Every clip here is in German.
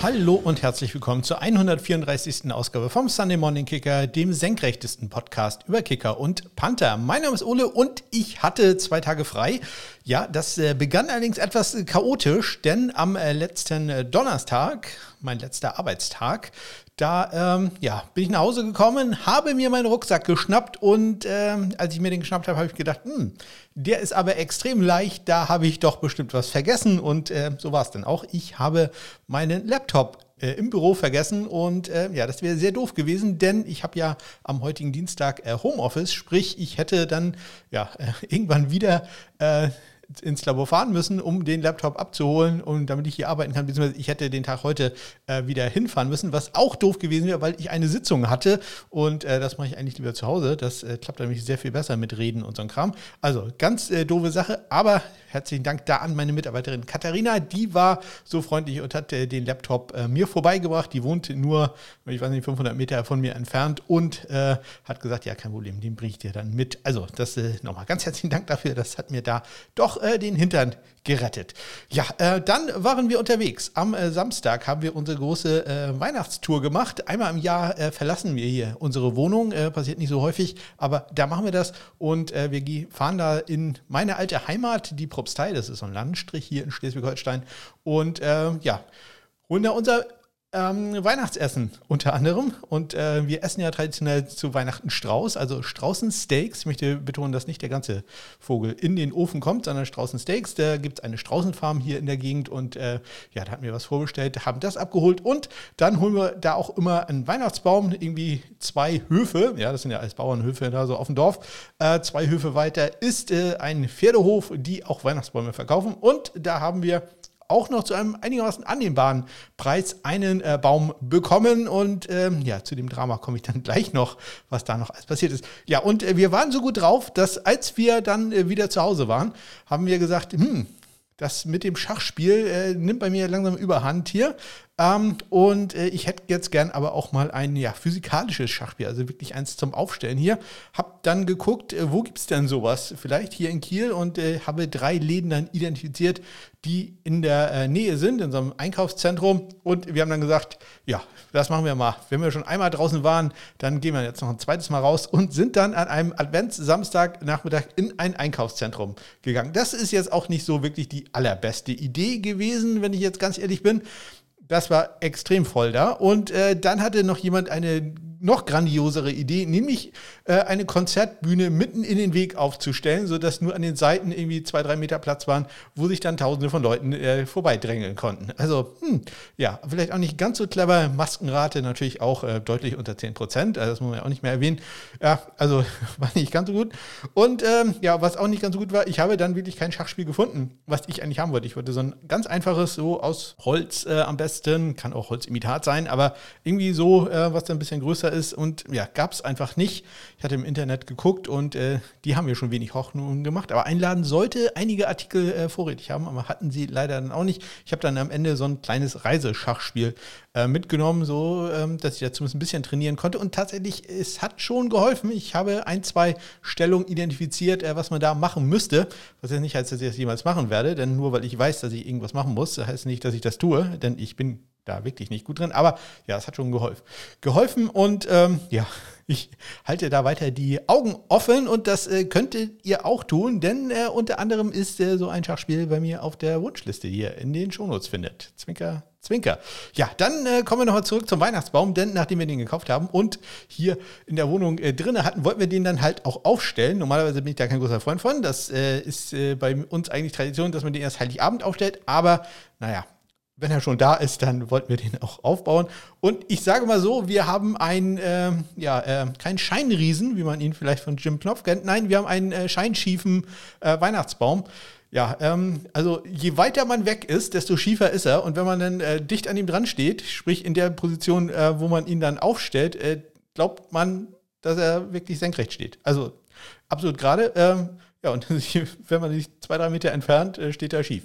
Hallo und herzlich willkommen zur 134. Ausgabe vom Sunday Morning Kicker, dem senkrechtesten Podcast über Kicker und Panther. Mein Name ist Ole und ich hatte zwei Tage frei. Ja, das äh, begann allerdings etwas chaotisch, denn am äh, letzten äh, Donnerstag, mein letzter Arbeitstag, da ähm, ja, bin ich nach Hause gekommen, habe mir meinen Rucksack geschnappt und ähm, als ich mir den geschnappt habe, habe ich gedacht, hm, der ist aber extrem leicht, da habe ich doch bestimmt was vergessen und äh, so war es dann auch. Ich habe meinen Laptop äh, im Büro vergessen und äh, ja, das wäre sehr doof gewesen, denn ich habe ja am heutigen Dienstag äh, Homeoffice, sprich ich hätte dann ja irgendwann wieder äh, ins Labor fahren müssen, um den Laptop abzuholen und damit ich hier arbeiten kann, beziehungsweise ich hätte den Tag heute äh, wieder hinfahren müssen, was auch doof gewesen wäre, weil ich eine Sitzung hatte und äh, das mache ich eigentlich lieber zu Hause. Das äh, klappt nämlich sehr viel besser mit Reden und so ein Kram. Also ganz äh, doofe Sache, aber herzlichen Dank da an meine Mitarbeiterin Katharina, die war so freundlich und hat äh, den Laptop äh, mir vorbeigebracht. Die wohnt nur, ich weiß nicht, 500 Meter von mir entfernt und hat gesagt, ja, kein Problem, den bringe ich dir dann mit. Also das nochmal ganz herzlichen Dank dafür, das hat mir da doch äh, den Hintern gerettet. Ja, äh, dann waren wir unterwegs. Am äh, Samstag haben wir unsere große äh, Weihnachtstour gemacht. Einmal im Jahr äh, verlassen wir hier unsere Wohnung. Äh, passiert nicht so häufig, aber da machen wir das. Und wir fahren da in meine alte Heimat, die Propstei. Das ist so ein Landstrich hier in Schleswig-Holstein. Und ja, holen da unser ähm, Weihnachtsessen unter anderem. Und äh, wir essen ja traditionell zu Weihnachten Strauß, also Straußensteaks. Ich möchte betonen, dass nicht der ganze Vogel in den Ofen kommt, sondern Straußensteaks. Da gibt es eine Straußenfarm hier in der Gegend und äh, ja, da hatten wir was vorbestellt, haben das abgeholt und dann holen wir da auch immer einen Weihnachtsbaum, irgendwie zwei Höfe, ja, das sind ja alles Bauernhöfe da so auf dem Dorf. Äh, zwei Höfe weiter ist äh, ein Pferdehof, die auch Weihnachtsbäume verkaufen und da haben wir auch noch zu einem einigermaßen annehmbaren Preis einen äh, Baum bekommen. Und ähm, ja, zu dem Drama komme ich dann gleich noch, was da noch alles passiert ist. Ja, und äh, wir waren so gut drauf, dass als wir dann äh, wieder zu Hause waren, haben wir gesagt, hm, das mit dem Schachspiel äh, nimmt bei mir langsam überhand hier. Ähm, und äh, ich hätte jetzt gern aber auch mal ein ja, physikalisches Schachspiel, also wirklich eins zum Aufstellen hier. Hab dann geguckt, äh, wo gibt es denn sowas? Vielleicht hier in Kiel und äh, habe drei Läden dann identifiziert, die in der äh, Nähe sind, in so einem Einkaufszentrum. Und wir haben dann gesagt, ja, das machen wir mal. Wenn wir schon einmal draußen waren, dann gehen wir jetzt noch ein zweites Mal raus und sind dann an einem Advents-Samstag-Nachmittag in ein Einkaufszentrum gegangen. Das ist jetzt auch nicht so wirklich die allerbeste Idee gewesen, wenn ich jetzt ganz ehrlich bin. Das war extrem voll da. Und äh, dann hatte noch jemand eine noch grandiosere Idee, nämlich äh, eine Konzertbühne mitten in den Weg aufzustellen, sodass nur an den Seiten irgendwie zwei, drei Meter Platz waren, wo sich dann tausende von Leuten äh, vorbeidrängeln konnten. Also, hm, ja, vielleicht auch nicht ganz so clever. Maskenrate natürlich auch äh, deutlich unter 10 Prozent. Also das muss man ja auch nicht mehr erwähnen. Ja, also war nicht ganz so gut. Und ähm, ja, was auch nicht ganz so gut war, ich habe dann wirklich kein Schachspiel gefunden, was ich eigentlich haben wollte. Ich wollte so ein ganz einfaches, so aus Holz äh, am besten, kann auch Holzimitat sein, aber irgendwie so, äh, was dann ein bisschen größer ist und ja, gab es einfach nicht. Ich hatte im Internet geguckt und äh, die haben mir schon wenig Hoffnungen gemacht. Aber einladen sollte einige Artikel äh, vorrätig haben, aber hatten sie leider dann auch nicht. Ich habe dann am Ende so ein kleines Reiseschachspiel äh, mitgenommen, so ähm, dass ich da zumindest ein bisschen trainieren konnte. Und tatsächlich, es hat schon geholfen. Ich habe ein, zwei Stellungen identifiziert, äh, was man da machen müsste. Was jetzt nicht heißt, dass ich das jemals machen werde, denn nur weil ich weiß, dass ich irgendwas machen muss, heißt nicht, dass ich das tue, denn ich bin da wirklich nicht gut drin. Aber ja, es hat schon geholfen. Geholfen und ähm, ja, ich halte da weiter die Augen offen und das äh, könntet ihr auch tun, denn äh, unter anderem ist äh, so ein Schachspiel bei mir auf der Wunschliste hier in den Shownotes findet. Zwinker, Zwinker. Ja, dann äh, kommen wir nochmal zurück zum Weihnachtsbaum, denn nachdem wir den gekauft haben und hier in der Wohnung äh, drinnen hatten, wollten wir den dann halt auch aufstellen. Normalerweise bin ich da kein großer Freund von. Das äh, ist äh, bei uns eigentlich Tradition, dass man den erst Heiligabend aufstellt, aber naja, wenn er schon da ist, dann wollten wir den auch aufbauen. Und ich sage mal so, wir haben einen, äh, ja, äh, keinen Scheinriesen, wie man ihn vielleicht von Jim Knopf kennt. Nein, wir haben einen äh, scheinschiefen äh, Weihnachtsbaum. Ja, ähm, also je weiter man weg ist, desto schiefer ist er. Und wenn man dann äh, dicht an ihm dran steht, sprich in der Position, äh, wo man ihn dann aufstellt, glaubt man, dass er wirklich senkrecht steht. Also absolut gerade. Ähm, ja, und wenn man sich zwei, drei Meter entfernt, steht er schief.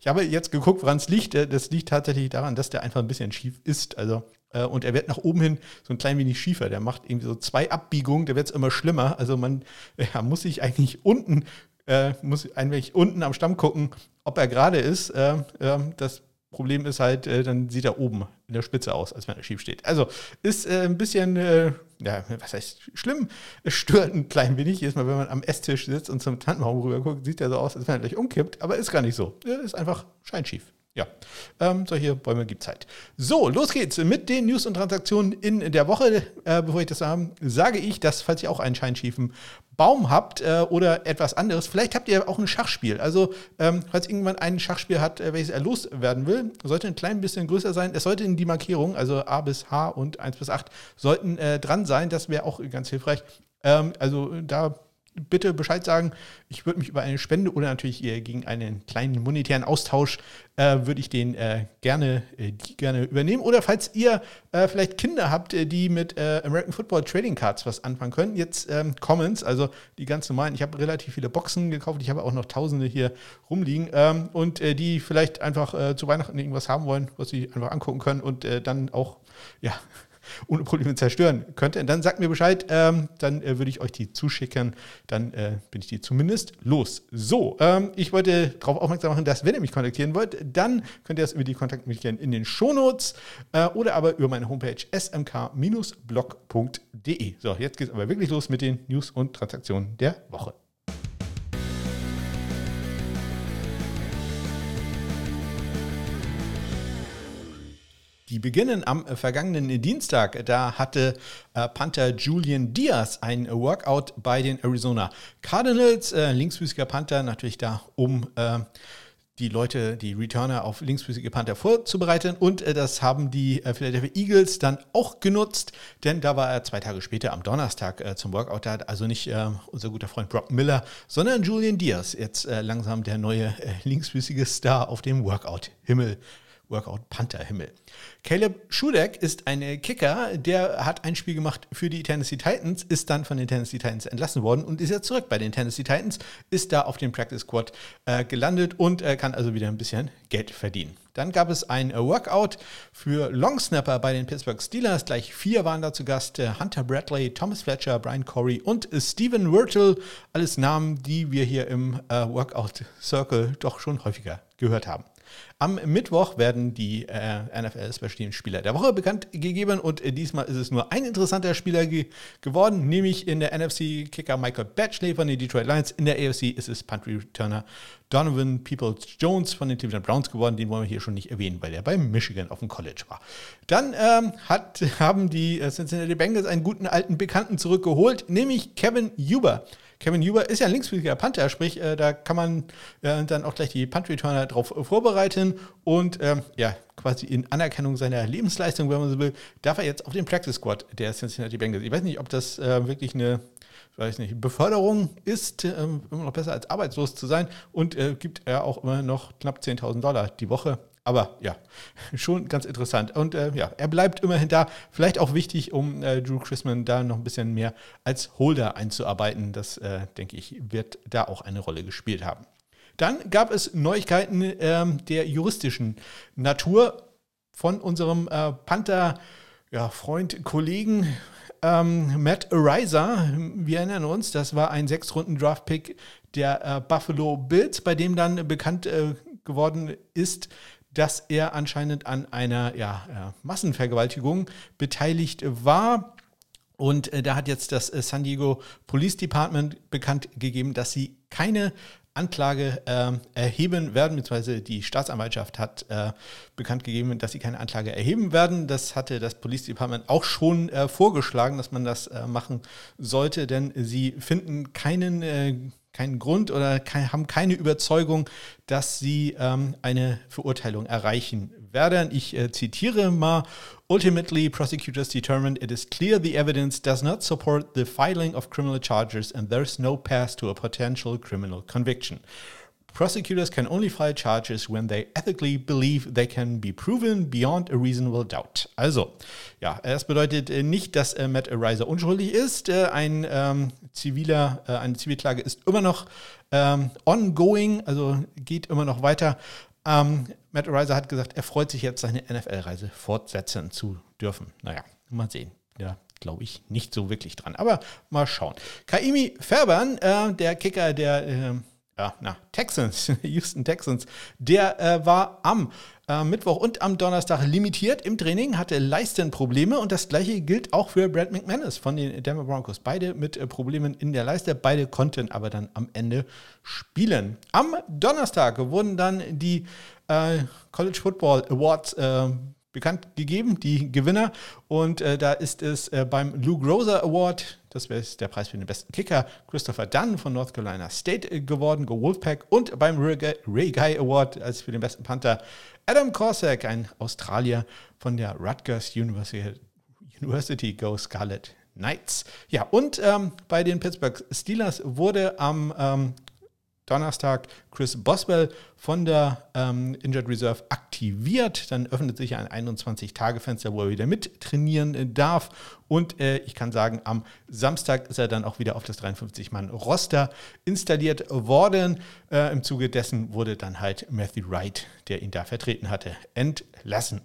Ich habe jetzt geguckt, woran es liegt. Äh, das liegt tatsächlich daran, dass der einfach ein bisschen schief ist. Also, äh, und er wird nach oben hin so ein klein wenig schiefer. Der macht irgendwie so zwei Abbiegungen, der wird es immer schlimmer. Also man ja, muss sich eigentlich unten, äh, muss wenig unten am Stamm gucken, ob er gerade ist. Äh, ähm, das Problem ist halt, äh, dann sieht er oben in der Spitze aus, als wenn er schief steht. Also ist äh, ein bisschen, äh, ja, was heißt schlimm? Es stört ein klein wenig. Jedes Mal, wenn man am Esstisch sitzt und zum Tannenbaum rüber guckt, sieht er so aus, als wenn er gleich umkippt. Aber ist gar nicht so. Er ist einfach scheinschief. Ja, ähm, solche Bäume gibt es halt. So, los geht's mit den News und Transaktionen in der Woche. Äh, bevor ich das sage, sage ich, dass, falls ihr auch einen scheinschiefen Baum habt äh, oder etwas anderes, vielleicht habt ihr auch ein Schachspiel. Also, ähm, falls irgendwann ein Schachspiel hat, äh, welches er loswerden will, sollte ein klein bisschen größer sein. Es sollte in die Markierung, also A bis H und 1 bis 8, sollten äh, dran sein. Das wäre auch ganz hilfreich. Ähm, also, da bitte Bescheid sagen. Ich würde mich über eine Spende oder natürlich gegen einen kleinen monetären Austausch äh, würde ich den äh, gerne, äh, die gerne übernehmen. Oder falls ihr äh, vielleicht Kinder habt, äh, die mit äh, American Football Trading Cards was anfangen können, jetzt ähm, Commons, also die ganz normalen. Ich habe relativ viele Boxen gekauft. Ich habe auch noch Tausende hier rumliegen ähm, und die vielleicht einfach zu Weihnachten irgendwas haben wollen, was sie einfach angucken können und dann auch ja ohne Probleme zerstören könnte, dann sagt mir Bescheid, ähm, dann äh, würde ich euch die zuschicken, dann äh, bin ich die zumindest los. So, ähm, ich wollte darauf aufmerksam machen, dass wenn ihr mich kontaktieren wollt, dann könnt ihr das über die Kontaktmöglichkeiten in den Shownotes äh, oder aber über meine Homepage smk-blog.de. So, jetzt geht es aber wirklich los mit den News und Transaktionen der Woche. Die beginnen am äh, vergangenen Dienstag. Da hatte äh, Panther Julian Diaz ein Workout bei den Arizona Cardinals. Äh, linksfüßiger Panther natürlich da, um äh, die Leute, die Returner auf linksfüßige Panther vorzubereiten. Und das haben die Philadelphia Eagles dann auch genutzt, denn da war er zwei Tage später am Donnerstag zum Workout. Da hat also nicht äh, unser guter Freund Brock Miller, sondern Julian Diaz, jetzt langsam der neue linksfüßige Star auf dem Workout-Himmel Workout Panther-Himmel. Caleb Schudeck ist ein Kicker, der hat ein Spiel gemacht für die Tennessee Titans, ist dann von den Tennessee Titans entlassen worden und ist jetzt zurück bei den Tennessee Titans, ist da auf dem Practice Squad äh, gelandet und äh, kann also wieder ein bisschen Geld verdienen. Dann gab es ein Workout für Longsnapper bei den Pittsburgh Steelers. Gleich vier waren da zu Gast. Äh, Hunter Bradley, Thomas Fletcher, Brian Corey und Steven Wirtle. Alles Namen, die wir hier im äh, Workout Circle doch schon häufiger gehört haben. Am Mittwoch werden die äh, NFL Special Teams Spieler der Woche bekannt gegeben und äh, diesmal ist es nur ein interessanter Spieler ge geworden, nämlich in der NFC Kicker Michael Batchley von den Detroit Lions. In der AFC ist es Punt Returner Donovan Peoples Jones von den Cleveland Browns geworden. Den wollen wir hier schon nicht erwähnen, weil er bei Michigan auf dem College war. Dann ähm, hat, haben die äh, Cincinnati Bengals einen guten alten Bekannten zurückgeholt, nämlich Kevin Huber. Kevin Huber ist ja ein linksfüßiger Panther, sprich, äh, da kann man äh, dann auch gleich die Punt-Returner drauf vorbereiten und ähm, ja, quasi in Anerkennung seiner Lebensleistung, wenn man so will, darf er jetzt auf den Practice Squad der Cincinnati Bengals. Ich weiß nicht, ob das äh, wirklich eine weiß nicht, Beförderung ist äh, immer noch besser als arbeitslos zu sein und äh, gibt er auch immer noch knapp 10.000 Dollar die Woche aber ja, schon ganz interessant. Und äh, ja, er bleibt immerhin da. Vielleicht auch wichtig, um äh, Drew Chrisman da noch ein bisschen mehr als Holder einzuarbeiten. Das, äh, denke ich, wird da auch eine Rolle gespielt haben. Dann gab es Neuigkeiten ähm, der juristischen Natur von unserem äh, Panther-Freund, Kollegen ähm, Matt Ariza. Wir erinnern uns, das war ein Sechs-Runden-Draft-Pick der äh, Buffalo Bills, bei dem dann bekannt äh, geworden ist, dass er anscheinend an einer ja, Massenvergewaltigung beteiligt war. Und äh, da hat jetzt das äh, San Diego Police Department bekannt gegeben, dass sie keine Anklage äh, erheben werden, beziehungsweise die Staatsanwaltschaft hat äh, bekannt gegeben, dass sie keine Anklage erheben werden. Das hatte das Police Department auch schon äh, vorgeschlagen, dass man das äh, machen sollte, denn sie finden keinen keinen Grund oder kein, haben keine Überzeugung, dass sie ähm, eine Verurteilung erreichen werden. Ich äh, zitiere mal. Ultimately, prosecutors determined it is clear the evidence does not support the filing of criminal charges and there's no path to a potential criminal conviction. Prosecutors can only file charges when they ethically believe they can be proven beyond a reasonable doubt. Also, ja, das bedeutet äh, nicht, dass äh, Matt Ariser unschuldig ist. Äh, ein ähm, ziviler, äh, eine Zivilklage ist immer noch ähm, ongoing, also geht immer noch weiter. Ähm, Matt Ariser hat gesagt, er freut sich jetzt, seine NFL-Reise fortsetzen zu dürfen. Naja, mal sehen. Ja, glaube ich nicht so wirklich dran. Aber mal schauen. Kaimi Färbern, äh, der Kicker der ja, na, Texans, Houston Texans, der äh, war am äh, Mittwoch und am Donnerstag limitiert im Training, hatte Leistenprobleme und das gleiche gilt auch für Brad McManus von den Denver Broncos. Beide mit äh, Problemen in der Leiste, beide konnten aber dann am Ende spielen. Am Donnerstag wurden dann die äh, College Football Awards äh, bekannt gegeben, die Gewinner. Und äh, da ist es äh, beim Lou Groza Award, das wäre der Preis für den besten Kicker, Christopher Dunn von North Carolina State äh, geworden, Go Wolfpack. Und beim Ray Guy Award als für den besten Panther Adam Corsack, ein Australier von der Rutgers University, University Go Scarlet Knights. Ja, und ähm, bei den Pittsburgh Steelers wurde am ähm, Donnerstag Chris Boswell von der ähm, Injured Reserve aktiviert. Dann öffnet sich ein 21-Tage-Fenster, wo er wieder mittrainieren darf. Und äh, ich kann sagen, am Samstag ist er dann auch wieder auf das 53-Mann-Roster installiert worden. Äh, Im Zuge dessen wurde dann halt Matthew Wright, der ihn da vertreten hatte, entlassen.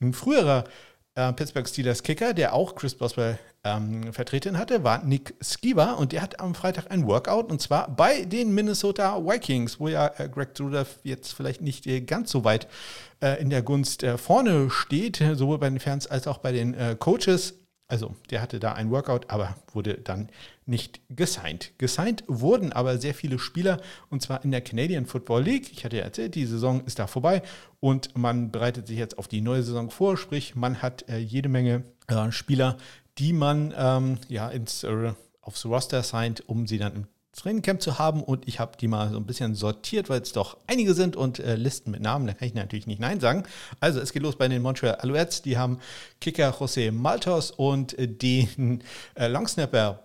Ein früherer äh, Pittsburgh Steelers Kicker, der auch Chris Boswell ähm, vertreten hatte, war Nick Skiba und der hat am Freitag ein Workout und zwar bei den Minnesota Vikings, wo ja äh, Greg Rudolph jetzt vielleicht nicht äh, ganz so weit äh, in der Gunst äh, vorne steht, sowohl bei den Fans als auch bei den äh, Coaches. Also der hatte da ein Workout, aber wurde dann nicht gesigned. Gesigned wurden aber sehr viele Spieler und zwar in der Canadian Football League. Ich hatte ja erzählt, die Saison ist da vorbei und man bereitet sich jetzt auf die neue Saison vor, sprich man hat äh, jede Menge äh, Spieler, die man ähm, ja ins, äh, aufs Roster signed, um sie dann im Trainingcamp zu haben und ich habe die mal so ein bisschen sortiert, weil es doch einige sind und äh, Listen mit Namen, da kann ich natürlich nicht Nein sagen. Also es geht los bei den Montreal Alouettes, die haben Kicker José Maltos und äh, den äh, Longsnapper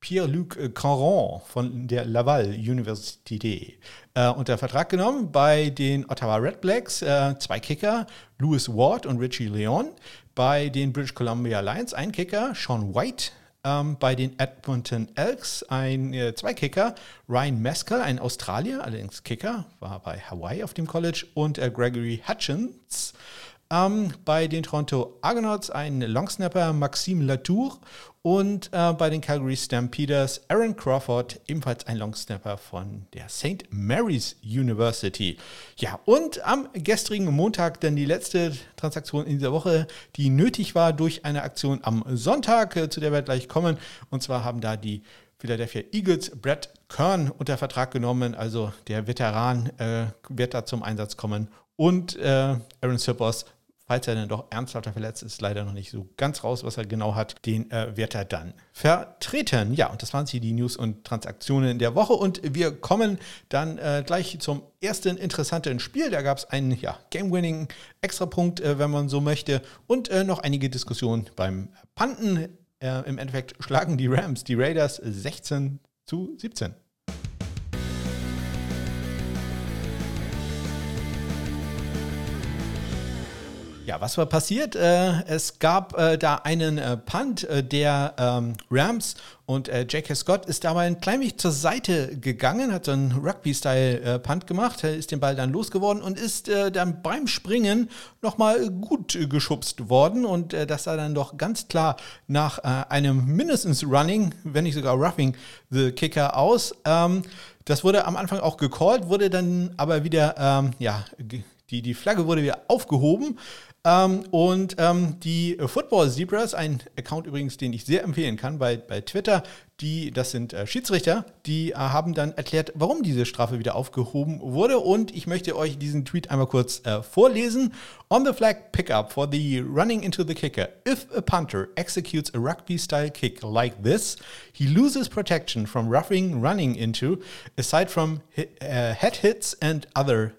Pierre-Luc Caron von der Laval University äh, unter Vertrag genommen bei den Ottawa Red Blacks, äh, zwei Kicker, Louis Ward und Richie Leon, bei den British Columbia Lions ein Kicker, Sean White, ähm, bei den Edmonton Elks ein äh, zwei Kicker, Ryan Meskel, ein Australier, allerdings Kicker, war bei Hawaii auf dem College, und äh, Gregory Hutchins. Ähm, bei den Toronto Argonauts ein Longsnapper, Maxime Latour und äh, bei den Calgary Stampeders Aaron Crawford, ebenfalls ein Longsnapper von der St. Mary's University. Ja, und am gestrigen Montag dann die letzte Transaktion in dieser Woche, die nötig war durch eine Aktion am Sonntag, äh, zu der wir gleich kommen. Und zwar haben da die Philadelphia Eagles Brett Kern unter Vertrag genommen, also der Veteran äh, wird da zum Einsatz kommen. Und äh, Aaron Sippers falls er dann doch ernsthafter verletzt ist, leider noch nicht so ganz raus, was er genau hat, den äh, wird er dann vertreten. Ja, und das waren sie, die News und Transaktionen der Woche. Und wir kommen dann äh, gleich zum ersten interessanten Spiel. Da gab es einen ja, Game-Winning Extrapunkt, äh, wenn man so möchte, und äh, noch einige Diskussionen beim Panten. Äh, Im Endeffekt schlagen die Rams die Raiders 16 zu 17. Ja, was war passiert? Äh, es gab äh, da einen äh, Punt der ähm, Rams und J.K. Scott ist dabei ein klein wenig zur Seite gegangen, hat so einen Rugby-Style-Punt gemacht, ist den Ball dann losgeworden und ist dann beim Springen nochmal gut geschubst worden und das sah dann doch ganz klar nach einem mindestens Running, wenn nicht sogar Roughing the Kicker aus. Ähm, das wurde am Anfang auch gecallt, wurde dann aber wieder, ähm, ja, die, die Flagge wurde wieder aufgehoben. Ähm, und ähm, die Football Zebras, ein Account übrigens, den ich sehr empfehlen kann bei, bei Twitter, die, das sind äh, Schiedsrichter, die äh, haben dann erklärt, warum diese Strafe wieder aufgehoben wurde. Und ich möchte euch diesen Tweet einmal kurz äh, vorlesen. On the flag pickup for the running into the kicker, if a punter executes a rugby-style kick like this, he loses protection from roughing running into, aside from uh, head hits and other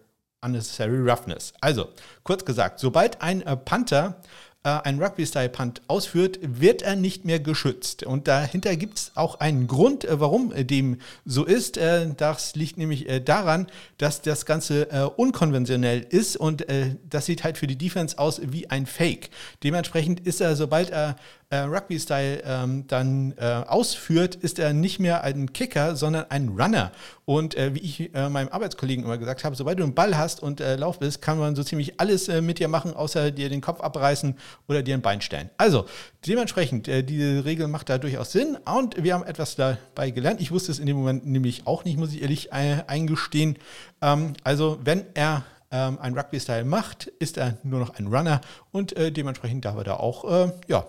unnecessary roughness. Also, kurz gesagt, sobald ein äh, Panther äh, einen Rugby-Style-Punt ausführt, wird er nicht mehr geschützt. Und dahinter gibt es auch einen Grund, äh, warum dem so ist. Das liegt nämlich daran, dass das Ganze unkonventionell ist und das sieht halt für die Defense aus wie ein Fake. Dementsprechend ist er, sobald er äh, Rugby-Style ähm, dann äh, ausführt, ist er nicht mehr ein Kicker, sondern ein Runner. Und äh, wie ich äh, meinem Arbeitskollegen immer gesagt habe, sobald du einen Ball hast und äh, Lauf bist, kann man so ziemlich alles äh, mit dir machen, außer dir den Kopf abreißen oder dir ein Bein stellen. Also dementsprechend, diese Regel macht da durchaus Sinn und wir haben etwas dabei gelernt. Ich wusste es in dem Moment nämlich auch nicht, muss ich ehrlich eingestehen. Ähm, also wenn er ähm, ein Rugby-Style macht, ist er nur noch ein Runner und äh, dementsprechend darf er da auch, äh, ja,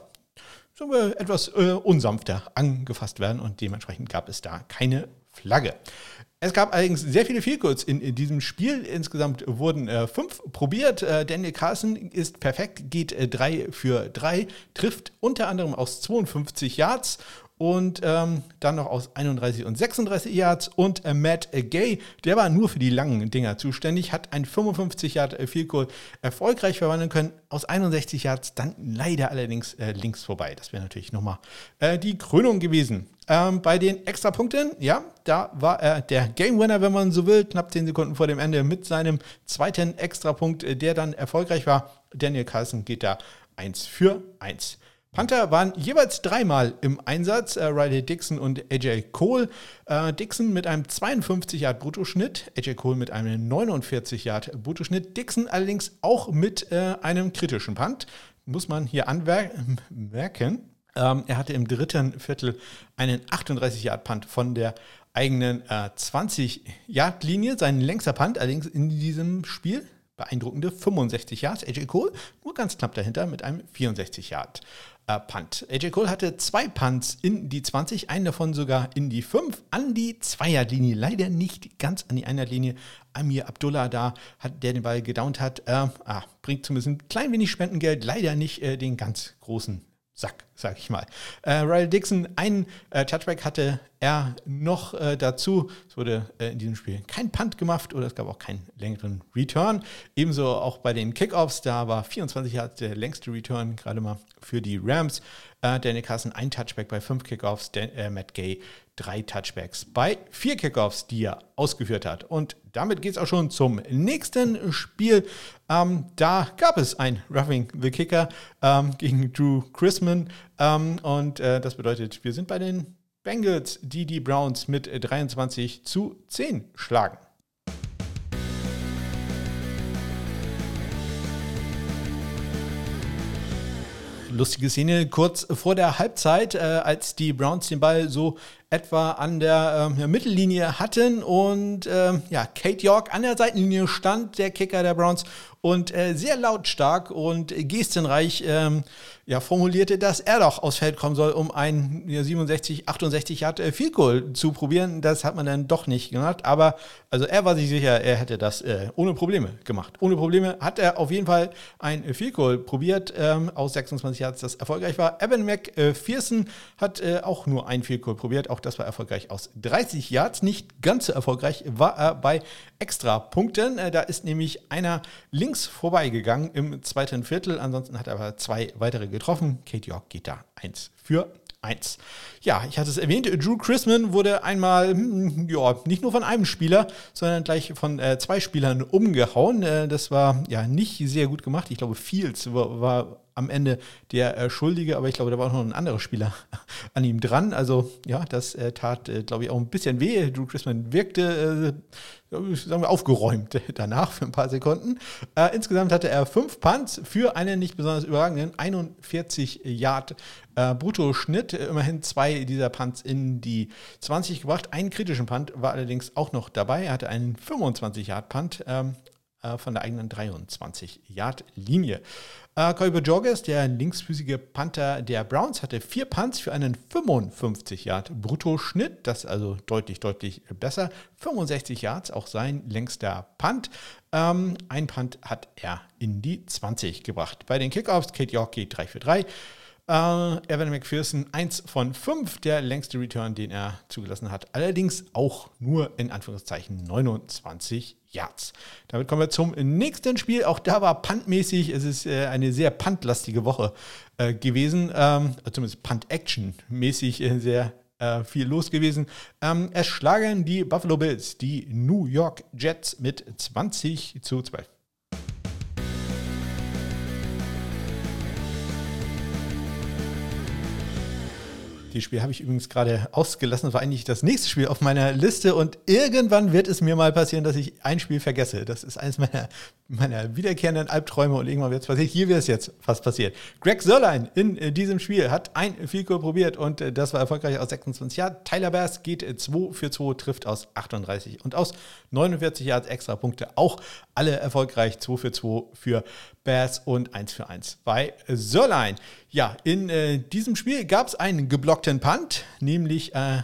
etwas äh, unsanfter angefasst werden und dementsprechend gab es da keine Flagge. Es gab allerdings sehr viele Fehlcodes in, in, diesem Spiel. Insgesamt wurden äh, fünf probiert. Äh, Daniel Carson ist perfekt, geht äh, drei für drei, trifft unter anderem aus 52 Yards und ähm, dann noch aus 31 und 36 Yards und äh, Matt Gay, der war nur für die langen Dinger zuständig, hat ein 55 Yard äh, Field Goal erfolgreich verwandeln können, aus 61 Yards dann leider allerdings äh, links vorbei. Das wäre natürlich nochmal äh, die Krönung gewesen. Ähm, bei den Extrapunkten, ja, da war er der Game Winner, wenn man so will, knapp 10 Sekunden vor dem Ende mit seinem zweiten Extrapunkt, äh, der dann erfolgreich war. Daniel Carlson geht da 1 für 1. Panther waren jeweils dreimal im Einsatz, äh, Riley Dixon und AJ Cole. Äh, Dixon mit einem 52 Yard Bruttoschnitt, AJ Cole mit einem 49 Yard Bruttoschnitt. Dixon allerdings auch mit äh, einem kritischen Punt, muss man hier anmerken. Ähm, er hatte im dritten Viertel einen 38 Yard Punt von der eigenen 20 Yard Linie, sein längster Punt allerdings in diesem Spiel beeindruckende 65 Yards. AJ Cole nur ganz knapp dahinter mit einem 64 Yard äh, Punt. AJ Cole hatte zwei Punts in die 20, einen davon sogar in die 5, an die Zweierlinie. Leider nicht ganz an die Einerlinie. Amir Abdullah da, hat, der den Ball gedownt hat, äh, ah, bringt zumindest ein klein wenig Spendengeld, leider nicht äh, den ganz großen Sack, sag ich mal. Äh, Riley Dixon, ein äh, Touchback hatte er noch äh, dazu. Es wurde äh, in diesem Spiel kein Punt gemacht oder es gab auch keinen längeren Return. Ebenso auch bei den Kickoffs, da war 24 Yards der längste Return, gerade mal für die Rams. Äh, Danny Carson ein Touchback bei fünf Kickoffs, Dan, äh, Matt Gay drei Touchbacks bei vier Kickoffs, die er ausgeführt hat. Und damit geht es auch schon zum nächsten Spiel. Ähm, da gab es ein Roughing the Kicker ähm, gegen Drew Chrisman. Ähm, und äh, das bedeutet, wir sind bei den Bengals, die die Browns mit 23 zu 10 schlagen. lustige Szene kurz vor der Halbzeit, äh, als die Browns den Ball so etwa an der äh, Mittellinie hatten und äh, ja, Kate York an der Seitenlinie stand, der Kicker der Browns, und äh, sehr lautstark und gestenreich ähm, ja, formulierte, dass er doch aufs Feld kommen soll, um ein ja, 67, 68 Yard äh, Field Goal zu probieren. Das hat man dann doch nicht gemacht. Aber also er war sich sicher, er hätte das äh, ohne Probleme gemacht. Ohne Probleme hat er auf jeden Fall ein Field Goal probiert ähm, aus 26 Yards, das erfolgreich war. Evan McPherson hat äh, auch nur ein Field Goal probiert. Auch das war erfolgreich aus 30 Yards. Nicht ganz so erfolgreich war er bei Extra-Punkten. Äh, da ist nämlich einer links vorbeigegangen im zweiten Viertel. Ansonsten hat er aber zwei weitere getroffen. Kate York geht da 1 für 1. Ja, ich hatte es erwähnt, Drew Chrisman wurde einmal, hm, ja, nicht nur von einem Spieler, sondern gleich von äh, zwei Spielern umgehauen. Äh, das war ja nicht sehr gut gemacht. Ich glaube, Fields war, war am Ende der äh, Schuldige, aber ich glaube, da war auch noch ein anderer Spieler an ihm dran. Also ja, das äh, tat, äh, glaube ich, auch ein bisschen weh. Drew Chrisman wirkte, äh, sagen wir, aufgeräumt danach für ein paar Sekunden. Äh, insgesamt hatte er fünf Punts für einen nicht besonders überragenden 41 Yard äh, Bruttoschnitt. Immerhin zwei dieser Punts in die 20 gebracht. Einen kritischen Punt war allerdings auch noch dabei. Er hatte einen 25 Yard Punt. Ähm, von der eigenen 23-Yard-Linie. Äh, Colby Jorges, der linksfüßige Panther der Browns, hatte vier Punts für einen 55 Yard Bruttoschnitt. Das ist also deutlich, deutlich besser. 65 Yards, auch sein längster Punt. Ähm, ein Punt hat er in die 20 gebracht. Bei den Kickoffs, Kate Yorkie 3 für 3. Uh, Evan McPherson 1 von 5, der längste Return, den er zugelassen hat. Allerdings auch nur in Anführungszeichen 29 Yards. Damit kommen wir zum nächsten Spiel. Auch da war puntmäßig, es ist äh, eine sehr puntlastige Woche äh, gewesen, ähm, zumindest Punt-Action-mäßig äh, sehr äh, viel los gewesen. Ähm, es schlagen die Buffalo Bills die New York Jets mit 20 zu 12. Eishockeyspiel habe ich übrigens gerade ausgelassen. War eigentlich das nächste Spiel auf meiner Liste und irgendwann wird es mir mal passieren, dass ich ein Spiel vergesse. Das ist eines meiner, meiner wiederkehrenden Albträume und irgendwann wird es passieren. Hier wird es jetzt fast passiert. Greg Sörlein in äh, diesem Spiel hat ein Vielkohl probiert und äh, das war erfolgreich aus 26 Jahren. Tyler Bass geht 2 für 2, trifft aus 38 und aus 49 Yards extra Punkte. Auch alle erfolgreich 2 für 2 für Bass und 1 für 1 bei Sörlein. Ja, in äh, diesem Spiel gab es einen geblockten Punt, nämlich äh,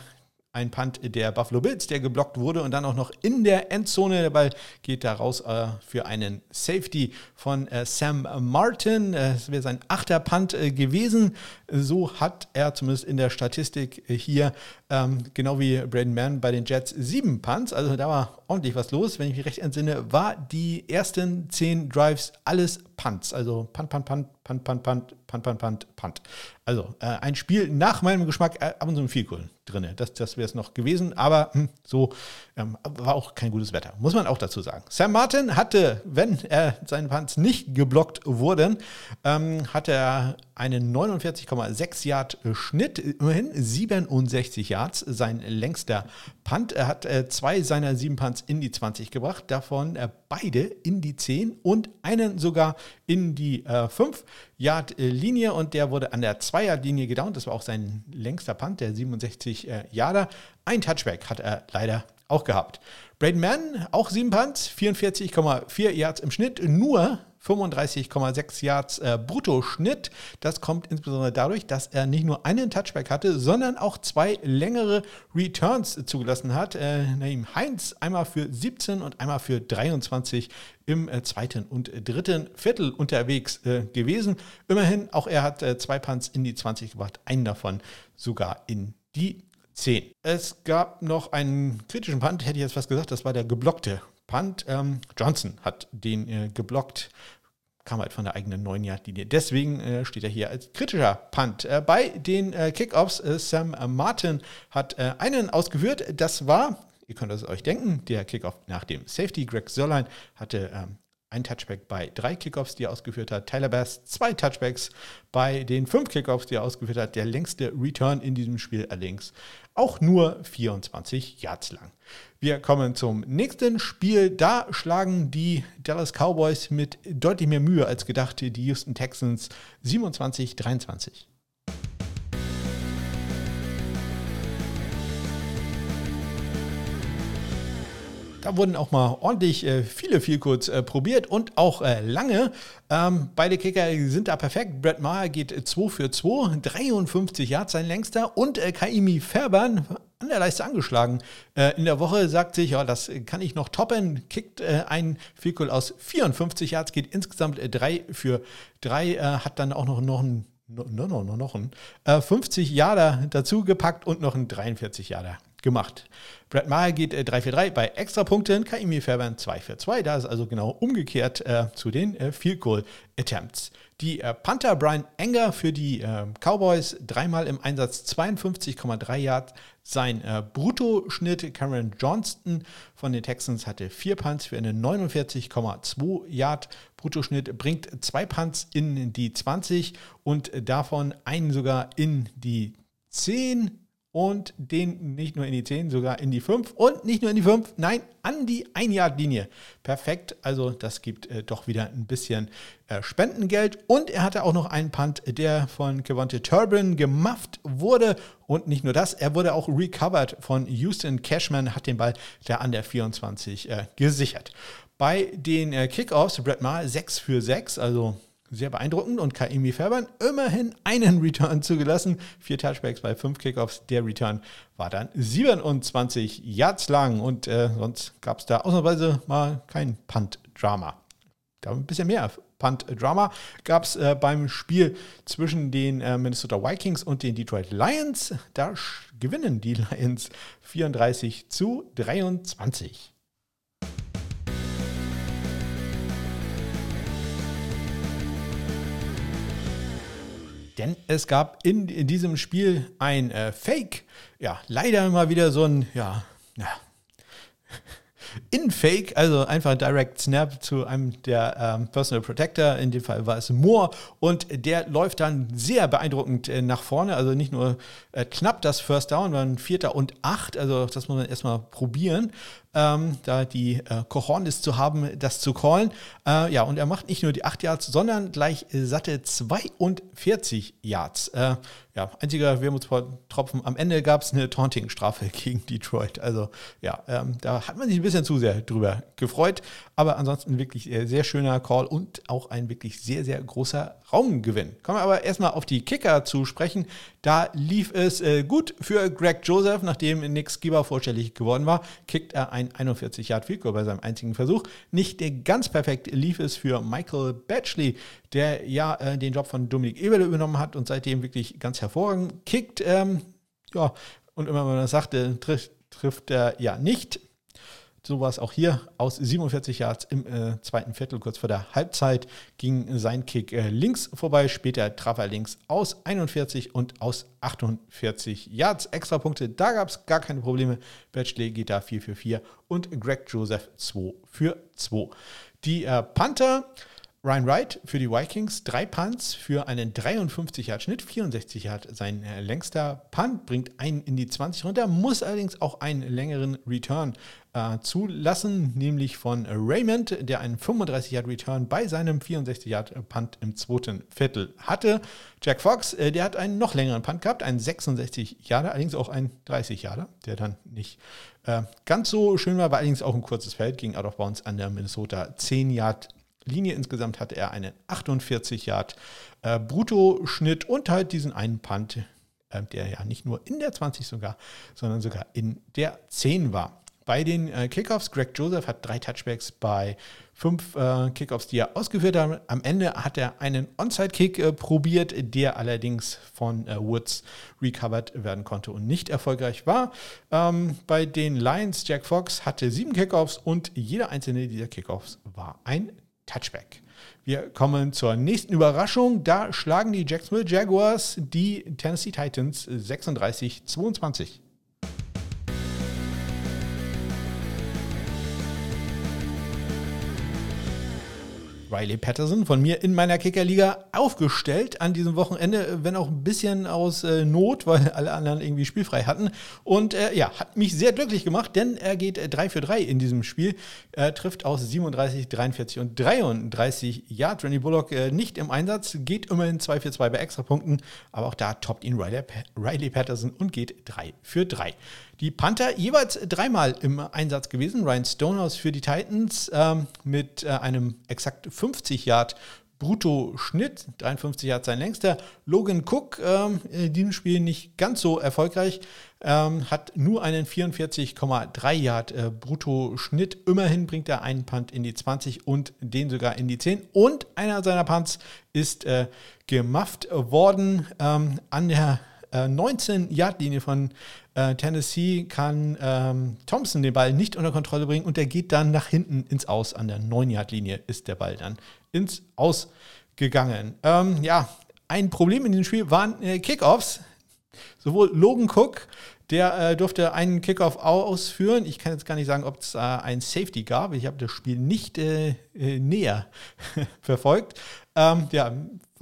ein Punt der Buffalo Bills, der geblockt wurde und dann auch noch in der Endzone. Der Ball geht da raus äh, für einen Safety von äh, Sam Martin. Äh, das wäre sein achter Punt äh, gewesen. So hat er zumindest in der Statistik äh, hier, ähm, genau wie Braden Mann bei den Jets, sieben Punts. Also da war ordentlich was los. Wenn ich mich recht entsinne, war die ersten zehn Drives alles Punts. Also Punt, Punt, Punt, Punt, Punt, Punt, Punt, Punt, Punt, Punt. Also äh, ein Spiel nach meinem Geschmack äh, ab und zu viel Vielkohl drin. Das, das wäre es noch gewesen, aber hm, so ähm, war auch kein gutes Wetter, muss man auch dazu sagen. Sam Martin hatte, wenn er äh, seinen Punts nicht geblockt wurden, ähm, hatte er eine 49,9 1,6 Yard äh, Schnitt, äh, immerhin 67 Yards, sein längster Punt. Er hat äh, zwei seiner sieben Punts in die 20 gebracht, davon beide in die 10 und einen sogar in die 5 Yard Linie und der wurde an der 2 Yard Linie gedownt. Das war auch sein längster Punt, der 67 Yarder. Ein Touchback hat er leider auch gehabt. Braden Mann, auch 7 Punts, 44,4 Yards im Schnitt, nur 35,6 Yards äh, Bruttoschnitt. Das kommt insbesondere dadurch, dass er nicht nur einen Touchback hatte, sondern auch zwei längere Returns zugelassen hat. Äh, Naim Heinz einmal für 17 und einmal für 23 im äh, zweiten und dritten Viertel unterwegs äh, gewesen. Immerhin, auch er hat äh, zwei Punts in die 20 gebracht, einen davon sogar in die 10. Es gab noch einen kritischen Punt, hätte ich jetzt fast gesagt, das war der geblockte Punt. Ähm, Johnson hat den äh, geblockt, kam halt von der eigenen 9-Yard-Linie. Deswegen äh, steht er hier als kritischer Punt. Äh, bei den äh, Kickoffs, äh, Sam Martin hat äh, einen ausgeführt. Das war, ihr könnt es euch denken, der Kickoff nach dem Safety. Greg Sörlein hatte ähm, ein Touchback bei drei Kickoffs, die er ausgeführt hat. Tyler Bass zwei Touchbacks bei den fünf Kickoffs, die er ausgeführt hat. Der längste Return in diesem Spiel allerdings auch nur 24 Yards lang. Wir kommen zum nächsten Spiel. Da schlagen die Dallas Cowboys mit deutlich mehr Mühe als gedacht die Houston Texans 27-23. Da wurden auch mal ordentlich äh, viele viel kurz äh, probiert und auch äh, lange. Ähm, beide Kicker sind da perfekt. Brett Maher geht 2 für 2, 53 Yards sein längster und äh, Kaimi Fairbairn an der Leiste angeschlagen. Äh, in der Woche sagt sich, ja, das kann ich noch toppen, kickt äh, ein Vielkohl aus 54 Yards, geht insgesamt 3 für 3, hat dann auch noch, noch ein no, no, no, noch ein, äh, 50 Jahre dazu gepackt und noch ein 43 Jahre gemacht. Brad Maher geht äh, 3-4-3 bei Extrapunkten, Kaimi Fairbairn 2-4-2. Da ist also genau umgekehrt äh, zu den äh, Field Goal Attempts. Die äh, Panther Brian Enger für die äh, Cowboys dreimal im Einsatz 52,3 Yards. Sein äh, Bruttoschnitt Cameron Johnston von den Texans hatte vier Punts für einen 49,2 Yard Bruttoschnitt, bringt zwei Punts in die 20 und davon einen sogar in die 10 und den nicht nur in die 10, sogar in die 5 und nicht nur in die 5, nein, an die 1-Yard-Linie. Perfekt, also das gibt äh, doch wieder ein bisschen äh, Spendengeld. Und er hatte auch noch einen Punt, der von Kevonte Turbin gemufft wurde. Und nicht nur das, er wurde auch recovered von Houston. Cashman, hat den Ball da an der 24 äh, gesichert. Bei den äh, Kickoffs, Brett Maher 6 für 6, also sehr beeindruckend und Kaimi Fairbairn immerhin einen Return zugelassen. Vier Touchbacks bei fünf Kickoffs. Der Return war dann 27 Yards lang und äh, sonst gab es da ausnahmsweise mal kein Punt-Drama. Da ein bisschen mehr Punt-Drama gab es äh, beim Spiel zwischen den äh, Minnesota Vikings und den Detroit Lions. Da gewinnen die Lions 34 zu 23. Denn es gab in, in diesem Spiel ein äh, Fake. Ja, leider mal wieder so ein, ja, ja In-Fake, also einfach Direct Snap zu einem der ähm, Personal Protector. In dem Fall war es Moore und der läuft dann sehr beeindruckend äh, nach vorne. Also nicht nur äh, knapp das First Down, sondern Vierter und Acht. Also das muss man erstmal probieren ähm, da die äh, Cojones zu haben, das zu callen. Äh, ja, und er macht nicht nur die 8 Yards, sondern gleich satte 42 Yards. Äh, ja, einziger Wermutstropfen. Am Ende gab es eine Taunting-Strafe gegen Detroit. Also ja, ähm, da hat man sich ein bisschen zu sehr drüber gefreut. Aber ansonsten wirklich äh, sehr schöner Call und auch ein wirklich sehr, sehr großer Raumgewinn. Kommen wir aber erstmal auf die Kicker zu sprechen. Da lief es äh, gut für Greg Joseph, nachdem Nick Skipper vorstellig geworden war, kickt er ein 41 Yard Field Goal bei seinem einzigen Versuch. Nicht ganz perfekt lief es für Michael Batchley, der ja äh, den Job von Dominik Eberle übernommen hat und seitdem wirklich ganz hervorragend kickt. Ähm, ja, und immer wenn man das sagte, trifft, trifft er ja nicht. So war es auch hier. Aus 47 Yards im äh, zweiten Viertel, kurz vor der Halbzeit, ging sein Kick äh, links vorbei. Später traf er links aus 41 und aus 48 Yards. Extra Punkte, da gab es gar keine Probleme. Batchley geht da 4 für 4 und Greg Joseph 2 für 2. Die äh, Panther Ryan Wright für die Vikings, drei Punts für einen 53 Yard Schnitt, 64 Yard sein äh, längster Punt, bringt einen in die 20 runter, muss allerdings auch einen längeren Return äh, zulassen, nämlich von Raymond, der einen 35 Yard Return bei seinem 64 Yard Punt im zweiten Viertel hatte. Jack Fox, äh, der hat einen noch längeren Punt gehabt, einen 66 Yard, allerdings auch einen 30 Yard, der dann nicht äh, ganz so schön war, war allerdings auch ein kurzes Feld, ging out of bounds an der Minnesota 10 Yard Linie. Insgesamt hatte er einen 48 Yard äh, Bruttoschnitt und halt diesen einen Punt, äh, der ja nicht nur in der 20 sogar, sondern sogar in der 10 war. Bei den äh, Kickoffs, Greg Joseph hat drei Touchbacks bei fünf äh, Kickoffs, die er ausgeführt hat. Am Ende hat er einen Onside-Kick äh, probiert, der allerdings von äh, Woods recovered werden konnte und nicht erfolgreich war. Ähm, bei den Lions, Jack Fox hatte sieben Kickoffs und jeder einzelne dieser Kickoffs war ein Touchback. Wir kommen zur nächsten Überraschung. Da schlagen die Jacksonville Jaguars die Tennessee Titans 36-22. Riley Patterson von mir in meiner Kickerliga aufgestellt an diesem Wochenende, wenn auch ein bisschen aus äh, Not, weil alle anderen irgendwie spielfrei hatten. Und äh, ja, hat mich sehr glücklich gemacht, denn er geht äh, 3 für 3 in diesem Spiel. Er trifft aus 37, 43 und 33 Ja, Randy Bullock äh, nicht im Einsatz, geht immerhin 2 für 2 bei Extrapunkten, aber auch da toppt ihn Riley, Riley Patterson und geht 3 für 3. Die Panther jeweils dreimal im Einsatz gewesen. Ryan Stonehouse für die Titans ähm, mit äh, einem exakt 50 Yard Brutto-Schnitt. 53 Yard sein längster. Logan Cook ähm, in diesem Spiel nicht ganz so erfolgreich. Ähm, hat nur einen 44,3 Yard äh, Brutto-Schnitt. Immerhin bringt er einen Punt in die 20 und den sogar in die 10. Und einer seiner Punts ist äh, gemufft worden ähm, an der 19-Yard-Linie äh, von äh, Tennessee kann ähm, Thompson den Ball nicht unter Kontrolle bringen und der geht dann nach hinten ins Aus. An der 9-Yard-Linie ist der Ball dann ins Aus gegangen. Ähm, ja, ein Problem in dem Spiel waren äh, Kickoffs. Sowohl Logan Cook, der äh, durfte einen Kickoff ausführen. Ich kann jetzt gar nicht sagen, ob es äh, ein Safety gab. Ich habe das Spiel nicht äh, äh näher verfolgt. Ähm, ja,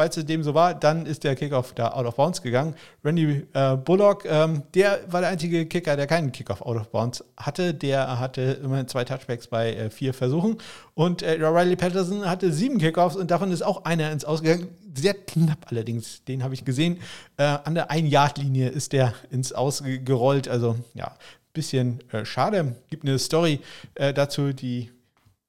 falls es dem so war, dann ist der Kickoff da out of bounds gegangen. Randy äh, Bullock, ähm, der war der einzige Kicker, der keinen Kickoff out of bounds hatte. Der hatte immerhin zwei Touchbacks bei äh, vier Versuchen. Und äh, Riley Patterson hatte sieben Kickoffs und davon ist auch einer ins Ausgegangen. Sehr knapp allerdings, den habe ich gesehen. Äh, an der Ein-Yard-Linie ist der ins Ausgerollt. Also ja, bisschen äh, schade. Gibt eine Story äh, dazu, die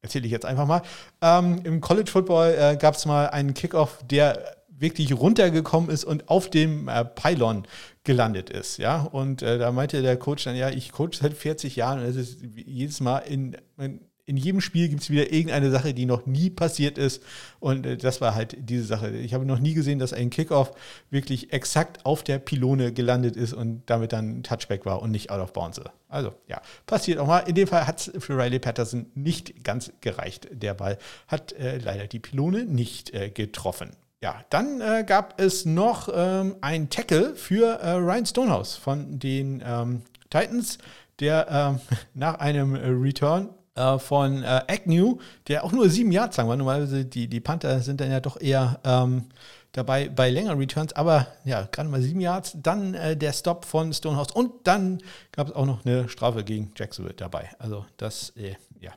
erzähle ich jetzt einfach mal. Ähm, Im College Football äh, gab es mal einen Kickoff, der wirklich runtergekommen ist und auf dem äh, Pylon gelandet ist. Ja? Und äh, da meinte der Coach dann, ja, ich coach seit 40 Jahren und es ist jedes Mal in, in in jedem Spiel gibt es wieder irgendeine Sache, die noch nie passiert ist. Und äh, das war halt diese Sache. Ich habe noch nie gesehen, dass ein Kickoff wirklich exakt auf der Pylone gelandet ist und damit dann ein Touchback war und nicht out of bounds. Also ja, passiert auch mal. In dem Fall hat es für Riley Patterson nicht ganz gereicht. Der Ball hat äh, leider die Pylone nicht äh, getroffen. Ja, dann äh, gab es noch ähm, ein Tackle für äh, Ryan Stonehouse von den ähm, Titans, der ähm, nach einem Return äh, von äh, Agnew, der auch nur sieben Yards lang war. Normalerweise die, die Panther sind dann ja doch eher ähm, dabei bei längeren Returns, aber ja, gerade mal sieben Yards. Dann äh, der Stop von Stonehouse und dann gab es auch noch eine Strafe gegen Jacksonville dabei. Also das, äh, ja,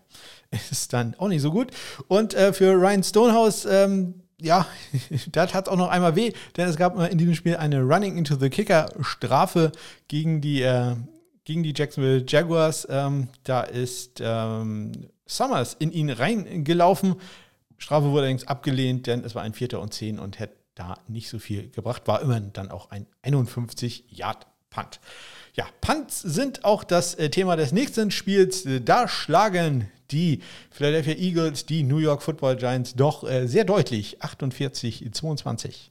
ist dann auch nicht so gut. Und äh, für Ryan Stonehouse, ähm, ja, das hat auch noch einmal weh, denn es gab in diesem Spiel eine Running into the Kicker Strafe gegen die, äh, gegen die Jacksonville Jaguars. Ähm, da ist ähm, Summers in ihn reingelaufen. Strafe wurde allerdings abgelehnt, denn es war ein Vierter und Zehn und hätte da nicht so viel gebracht. War immerhin dann auch ein 51-Yard-Punt. Ja, Punts sind auch das äh, Thema des nächsten Spiels. Da schlagen die Philadelphia Eagles die New York Football Giants doch äh, sehr deutlich 48-22.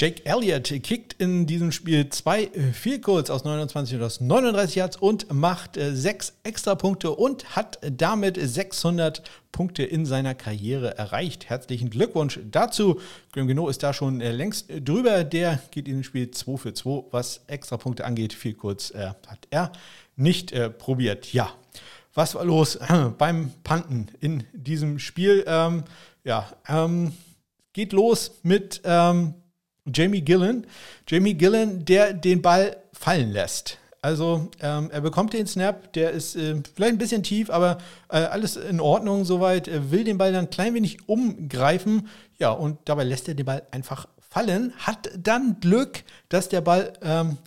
Jake Elliott kickt in diesem Spiel zwei äh, Field Goals aus 29 und aus 39 Yards und macht äh, sechs extra Punkte und hat damit 600 Punkte in seiner Karriere erreicht. Herzlichen Glückwunsch dazu. Graham Geno ist da schon äh, längst drüber. Der geht in dem Spiel 2 für 2, was extra Punkte angeht. Field Goals äh, hat er nicht äh, probiert. Ja, was war los beim Panten in diesem Spiel? Ähm, ja, ähm, geht los mit ähm, Jamie Gillen. Jamie Gillen, der den Ball fallen lässt. Also ähm, er bekommt den Snap, der ist äh, vielleicht ein bisschen tief, aber äh, alles in Ordnung soweit. Er will den Ball dann ein klein wenig umgreifen. Ja, und dabei lässt er den Ball einfach fallen. Hat dann Glück, dass der Ball ähm,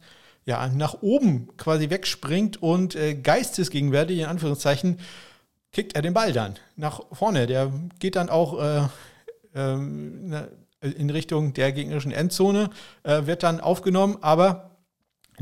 ja, nach oben quasi wegspringt und äh, geistesgegenwärtig, in Anführungszeichen, kickt er den Ball dann nach vorne. Der geht dann auch äh, ähm, in Richtung der gegnerischen Endzone, äh, wird dann aufgenommen, aber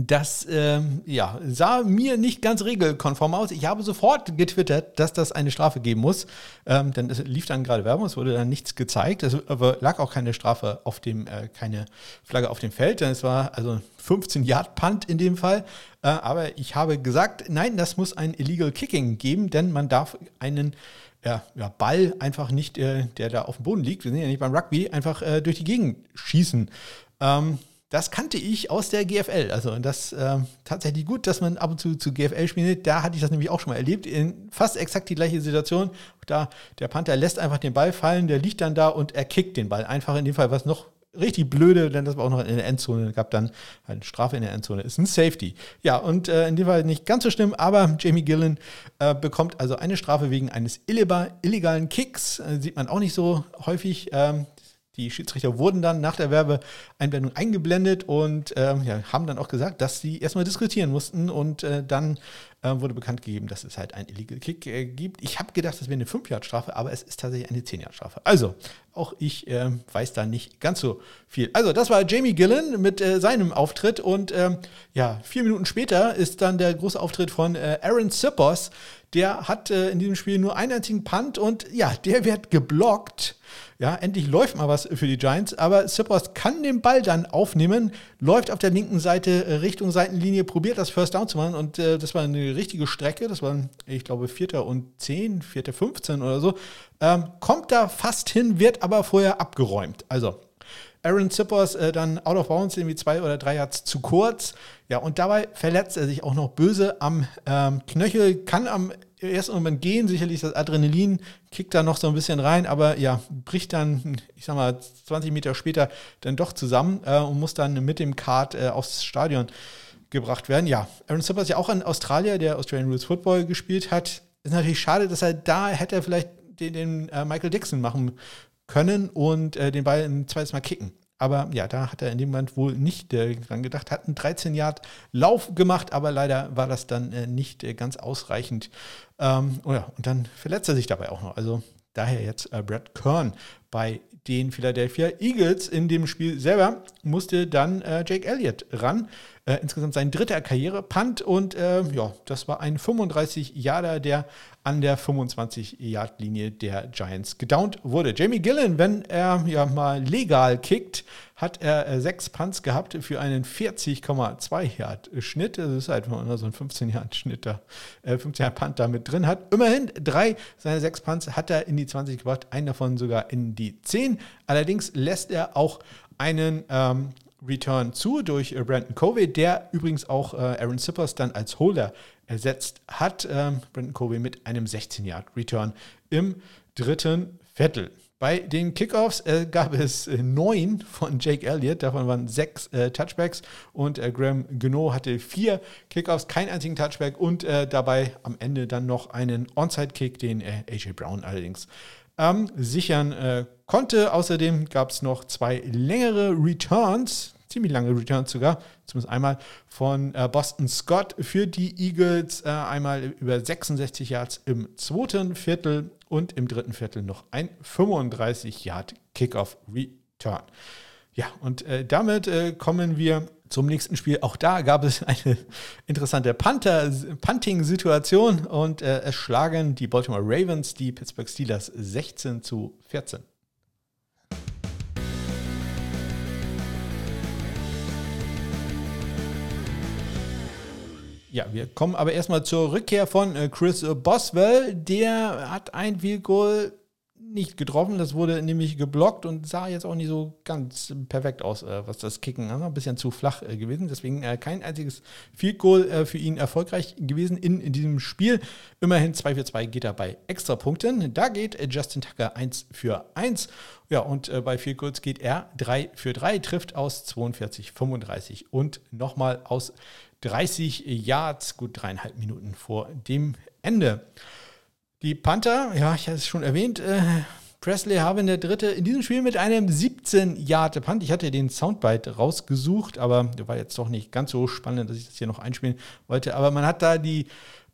das ähm, ja, sah mir nicht ganz regelkonform aus. Ich habe sofort getwittert, dass das eine Strafe geben muss. Ähm, denn es lief dann gerade Werbung, es wurde dann nichts gezeigt. Es lag auch keine Strafe auf dem, äh, keine Flagge auf dem Feld, denn es war also 15 Yard Punt in dem Fall. Äh, aber ich habe gesagt, nein, das muss ein Illegal Kicking geben, denn man darf einen ja, Ball einfach nicht, äh, der da auf dem Boden liegt, wir sind ja nicht beim Rugby, einfach äh, durch die Gegend schießen. Ähm, das kannte ich aus der GFL. Also das äh, tatsächlich gut, dass man ab und zu zu GFL spielt. Da hatte ich das nämlich auch schon mal erlebt. In fast exakt die gleiche Situation. Da der Panther lässt einfach den Ball fallen, der liegt dann da und er kickt den Ball. Einfach in dem Fall, was noch richtig blöde, denn das war auch noch in der Endzone, gab dann eine Strafe in der Endzone, ist ein Safety. Ja, und äh, in dem Fall nicht ganz so schlimm, aber Jamie Gillen äh, bekommt also eine Strafe wegen eines illegalen Kicks, äh, sieht man auch nicht so häufig. Ähm, die Schiedsrichter wurden dann nach der Werbeeinblendung eingeblendet und ähm, ja, haben dann auch gesagt, dass sie erstmal diskutieren mussten und äh, dann äh, wurde bekannt gegeben, dass es halt ein Illegal Kick äh, gibt. Ich habe gedacht, das wäre eine 5-Yard-Strafe, aber es ist tatsächlich eine 10-Yard-Strafe. Also, auch ich äh, weiß da nicht ganz so viel. Also, das war Jamie Gillen mit äh, seinem Auftritt und ähm, ja, vier Minuten später ist dann der große Auftritt von äh, Aaron Sippers. Der hat äh, in diesem Spiel nur einen einzigen Punt und ja, der wird geblockt ja, endlich läuft mal was für die Giants, aber Sippers kann den Ball dann aufnehmen, läuft auf der linken Seite Richtung Seitenlinie, probiert das First Down zu machen und äh, das war eine richtige Strecke, das waren, ich glaube, Vierter und 10, Vierter 15 oder so, ähm, kommt da fast hin, wird aber vorher abgeräumt. Also Aaron Zippers äh, dann out of bounds, irgendwie zwei oder drei Yards zu kurz. Ja, und dabei verletzt er sich auch noch böse am ähm, Knöchel, kann am ersten Moment gehen, sicherlich das Adrenalin kickt da noch so ein bisschen rein, aber ja, bricht dann, ich sag mal, 20 Meter später dann doch zusammen äh, und muss dann mit dem Kart äh, aufs Stadion gebracht werden. Ja, Aaron Zippers ist ja auch ein Australier, der Australian Rules Football gespielt hat. Ist natürlich schade, dass er da hätte vielleicht den, den äh, Michael Dixon machen können und äh, den Ball ein zweites Mal kicken. Aber ja, da hat er in dem Moment wohl nicht äh, dran gedacht, hat einen 13 Yard Lauf gemacht, aber leider war das dann äh, nicht äh, ganz ausreichend. Ähm, oh ja, und dann verletzt er sich dabei auch noch. Also daher jetzt äh, Brad Kern bei den Philadelphia Eagles in dem Spiel selber musste dann äh, Jake Elliott ran. Äh, insgesamt sein dritter Karriere-Punt und äh, ja, das war ein 35 Yarder, der an der 25-Yard-Linie der Giants gedownt wurde. Jamie Gillen, wenn er ja mal legal kickt, hat er äh, sechs Punts gehabt für einen 40,2 Yard Schnitt. Das ist halt, man so einen 15 Yard Schnitt da, äh, 15 Yard Punt damit drin hat. Immerhin drei seiner sechs Punts hat er in die 20 gebracht, einen davon sogar in die 10. Allerdings lässt er auch einen ähm, Return zu durch äh, Brandon Covey, der übrigens auch äh, Aaron Sippers dann als Holder ersetzt hat. Ähm, Brandon Covey mit einem 16-Yard-Return im dritten Viertel. Bei den Kickoffs äh, gab es äh, neun von Jake Elliott, davon waren sechs äh, Touchbacks und äh, Graham Geno hatte vier Kickoffs, keinen einzigen Touchback und äh, dabei am Ende dann noch einen Onside-Kick, den äh, AJ Brown allerdings ähm, sichern konnte. Außerdem gab es noch zwei längere Returns, ziemlich lange Returns sogar, zumindest einmal von äh, Boston Scott für die Eagles, äh, einmal über 66 Yards im zweiten Viertel und im dritten Viertel noch ein 35 Yard Kickoff Return. Ja, und äh, damit äh, kommen wir zum nächsten Spiel. Auch da gab es eine interessante Punting-Situation und äh, es schlagen die Baltimore Ravens die Pittsburgh Steelers 16 zu 14. Ja, wir kommen aber erstmal zur Rückkehr von äh, Chris Boswell. Der hat ein Field Goal nicht getroffen. Das wurde nämlich geblockt und sah jetzt auch nicht so ganz perfekt aus, äh, was das Kicken angeht. Ein bisschen zu flach äh, gewesen. Deswegen kein einziges Field Goal für ihn erfolgreich gewesen in, in diesem Spiel. Immerhin 2 für 2 geht er bei Extrapunkten. Da geht Justin Tucker 1 für 1. Ja, und bei Field Goals geht er 3 für 3, trifft aus 42, 35 und nochmal aus 30 Yards, gut dreieinhalb Minuten vor dem Ende. Die Panther, ja, ich hatte es schon erwähnt, äh, Presley haben der Dritte in diesem Spiel mit einem 17 Yard Punt. Ich hatte den Soundbite rausgesucht, aber der war jetzt doch nicht ganz so spannend, dass ich das hier noch einspielen wollte. Aber man hat da die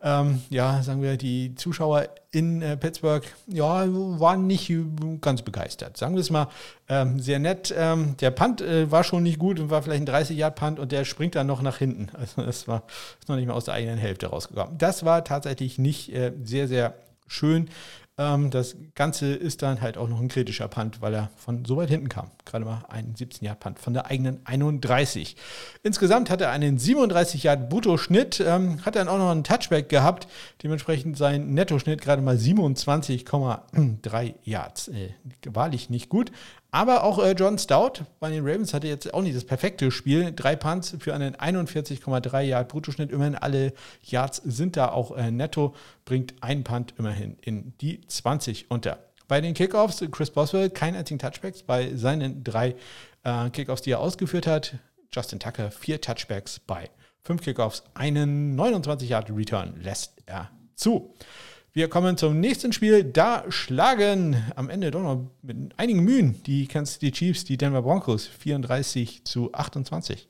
ähm, ja, sagen wir, die Zuschauer in äh, Pittsburgh, ja, waren nicht ganz begeistert. Sagen wir es mal ähm, sehr nett. Ähm, der Punt äh, war schon nicht gut und war vielleicht ein 30-Yard-Punt und der springt dann noch nach hinten. Also das war ist noch nicht mal aus der eigenen Hälfte rausgekommen. Das war tatsächlich nicht äh, sehr, sehr schön. Ähm, das Ganze ist dann halt auch noch ein kritischer Punt, weil er von so weit hinten kam. Gerade mal ein 17-Yard-Punt von der eigenen 31. Insgesamt hat er einen 37-Yard-Bruttoschnitt, ähm, hat dann auch noch einen Touchback gehabt. Dementsprechend sein Nettoschnitt gerade mal 27,3 Yards. Äh, wahrlich nicht gut. Aber auch äh, John Stout bei den Ravens hatte jetzt auch nicht das perfekte Spiel. Drei Punts für einen 41,3 Yard Bruttoschnitt. Immerhin alle Yards sind da auch äh, netto. Bringt ein Punt immerhin in die 20 unter. Bei den Kickoffs, Chris Boswell, kein einzigen Touchbacks bei seinen drei äh, Kickoffs, die er ausgeführt hat. Justin Tucker, vier Touchbacks bei fünf Kickoffs. Einen 29 Yard Return lässt er zu. Wir kommen zum nächsten Spiel. Da schlagen am Ende doch noch mit einigen Mühen die Kansas City Chiefs die Denver Broncos 34 zu 28.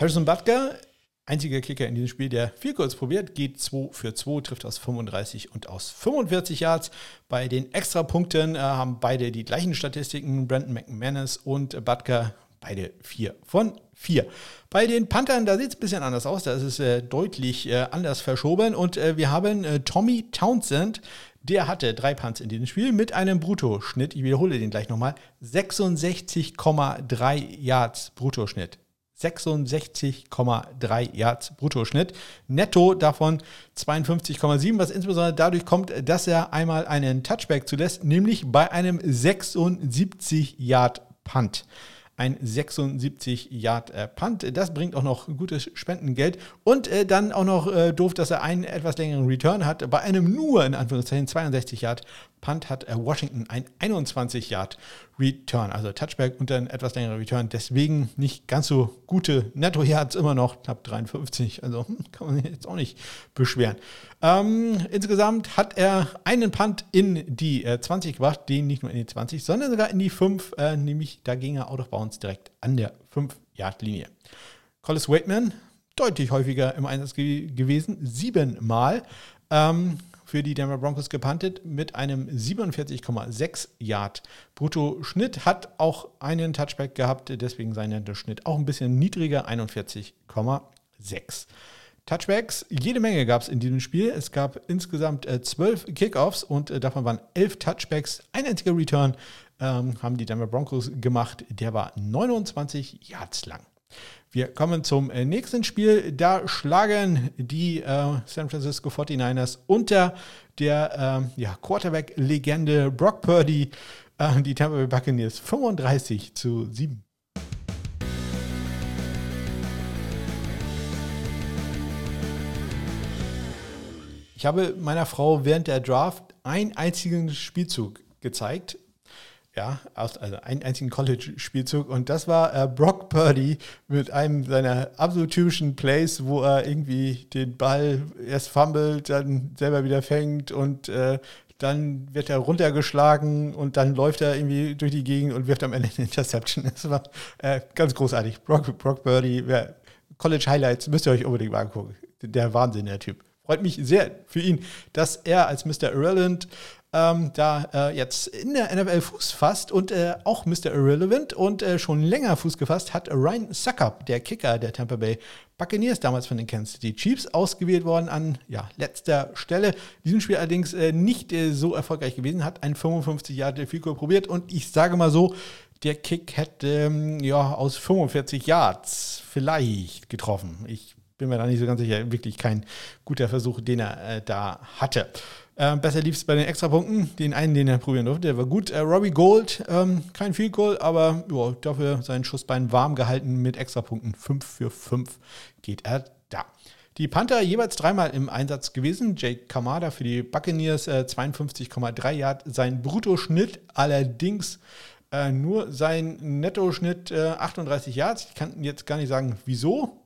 Harrison Butker, einziger Kicker in diesem Spiel, der viel kurz probiert, geht 2 für 2, trifft aus 35 und aus 45 Yards. Bei den Extrapunkten äh, haben beide die gleichen Statistiken, Brandon McManus und Butker Beide vier von vier. Bei den Panthern, da sieht es ein bisschen anders aus. Da ist es äh, deutlich äh, anders verschoben. Und äh, wir haben äh, Tommy Townsend. Der hatte drei Punts in diesem Spiel mit einem Bruttoschnitt. Ich wiederhole den gleich nochmal. 66,3 Yards Bruttoschnitt. 66,3 Yards Bruttoschnitt. Netto davon 52,7, was insbesondere dadurch kommt, dass er einmal einen Touchback zulässt, nämlich bei einem 76 Yard Punt ein 76 Yard äh, Punt. Das bringt auch noch gutes Spendengeld. Und äh, dann auch noch äh, doof, dass er einen etwas längeren Return hat. Bei einem nur, in Anführungszeichen, 62 Yard Punt hat äh, Washington ein 21 Yard Return, also Touchback und dann etwas längerer Return. Deswegen nicht ganz so gute Netto-Yards immer noch, knapp 53. Also hm, kann man sich jetzt auch nicht beschweren. Ähm, insgesamt hat er einen Punt in die äh, 20 gebracht, den nicht nur in die 20, sondern sogar in die 5, äh, nämlich da ging er out of bounds direkt an der 5-Yard-Linie. Collis Waitman, deutlich häufiger im Einsatz ge gewesen, siebenmal. Ähm, für die Denver Broncos gepantet mit einem 47,6 Yard Brutto-Schnitt. Hat auch einen Touchback gehabt, deswegen sein Schnitt auch ein bisschen niedriger, 41,6. Touchbacks, jede Menge gab es in diesem Spiel. Es gab insgesamt äh, zwölf Kickoffs und äh, davon waren elf Touchbacks. Ein einziger Return ähm, haben die Denver Broncos gemacht. Der war 29 Yards lang. Wir kommen zum äh, nächsten Spiel. Da schlagen die äh, San Francisco 49ers unter der äh, ja, Quarterback-Legende Brock Purdy äh, die Tampa Bay Buccaneers 35 zu 7. Ich habe meiner Frau während der Draft einen einzigen Spielzug gezeigt. Ja, also einen einzigen College-Spielzug. Und das war äh, Brock Purdy mit einem seiner absolut typischen Plays, wo er irgendwie den Ball erst fummelt, dann selber wieder fängt und äh, dann wird er runtergeschlagen und dann läuft er irgendwie durch die Gegend und wirft am Ende eine Interception. Das war äh, ganz großartig. Brock, Brock Purdy, College Highlights, müsst ihr euch unbedingt mal angucken. Der Wahnsinn, der Typ. Freut mich sehr für ihn, dass er als Mr. Irrelevant ähm, da äh, jetzt in der NFL Fuß fasst und äh, auch Mr. Irrelevant und äh, schon länger Fuß gefasst hat Ryan Suckup, der Kicker der Tampa Bay Buccaneers, damals von den Kansas City Chiefs, ausgewählt worden an ja, letzter Stelle. In diesem Spiel allerdings äh, nicht äh, so erfolgreich gewesen, hat ein 55 Jahre Fico probiert und ich sage mal so, der Kick hätte ähm, ja aus 45 Yards vielleicht getroffen. Ich bin mir da nicht so ganz sicher. Wirklich kein guter Versuch, den er äh, da hatte. Äh, besser lief es bei den Extrapunkten. Den einen, den er probieren durfte, der war gut. Äh, Robbie Gold, ähm, kein Field Goal, aber jo, dafür sein Schussbein warm gehalten mit Extrapunkten. 5 für 5 geht er da. Die Panther jeweils dreimal im Einsatz gewesen. Jake Kamada für die Buccaneers äh, 52,3 Yard. Sein Bruttoschnitt allerdings äh, nur sein Nettoschnitt 38 äh, Yards. Ich kann jetzt gar nicht sagen, wieso.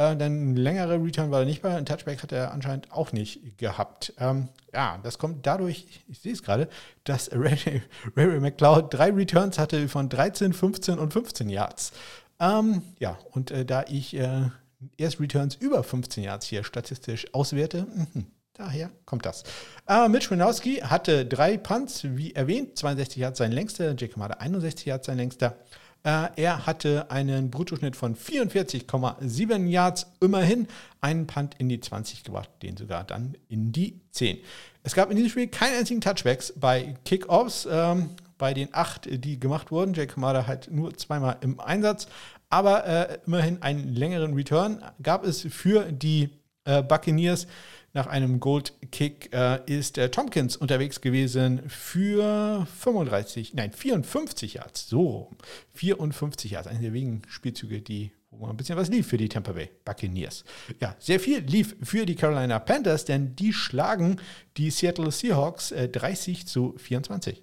Äh, denn ein längerer Return war er nicht bei. Ein Touchback hat er anscheinend auch nicht gehabt. Ähm, ja, das kommt dadurch, ich sehe es gerade, dass Ray, Ray McLeod drei Returns hatte von 13, 15 und 15 Yards. Ähm, ja, und äh, da ich äh, erst Returns über 15 Yards hier statistisch auswerte, mh, daher kommt das. Äh, Mitch Winowski hatte drei Punts, wie erwähnt, 62 Yards sein längster, Jake Kamada 61 Yards sein längster. Äh, er hatte einen Bruttoschnitt von 44,7 Yards, immerhin einen Punt in die 20 gebracht, den sogar dann in die 10. Es gab in diesem Spiel keinen einzigen Touchbacks bei Kickoffs. Ähm, bei den acht, die gemacht wurden, Jake Kamada halt nur zweimal im Einsatz, aber äh, immerhin einen längeren Return gab es für die äh, Buccaneers. Nach einem Gold Kick äh, ist äh, Tompkins unterwegs gewesen für 35, nein, 54 Yards. So, 54 Yards. Eine der wenigen Spielzüge, die wo ein bisschen was lief für die Tampa Bay Buccaneers. Ja, sehr viel lief für die Carolina Panthers, denn die schlagen die Seattle Seahawks äh, 30 zu 24.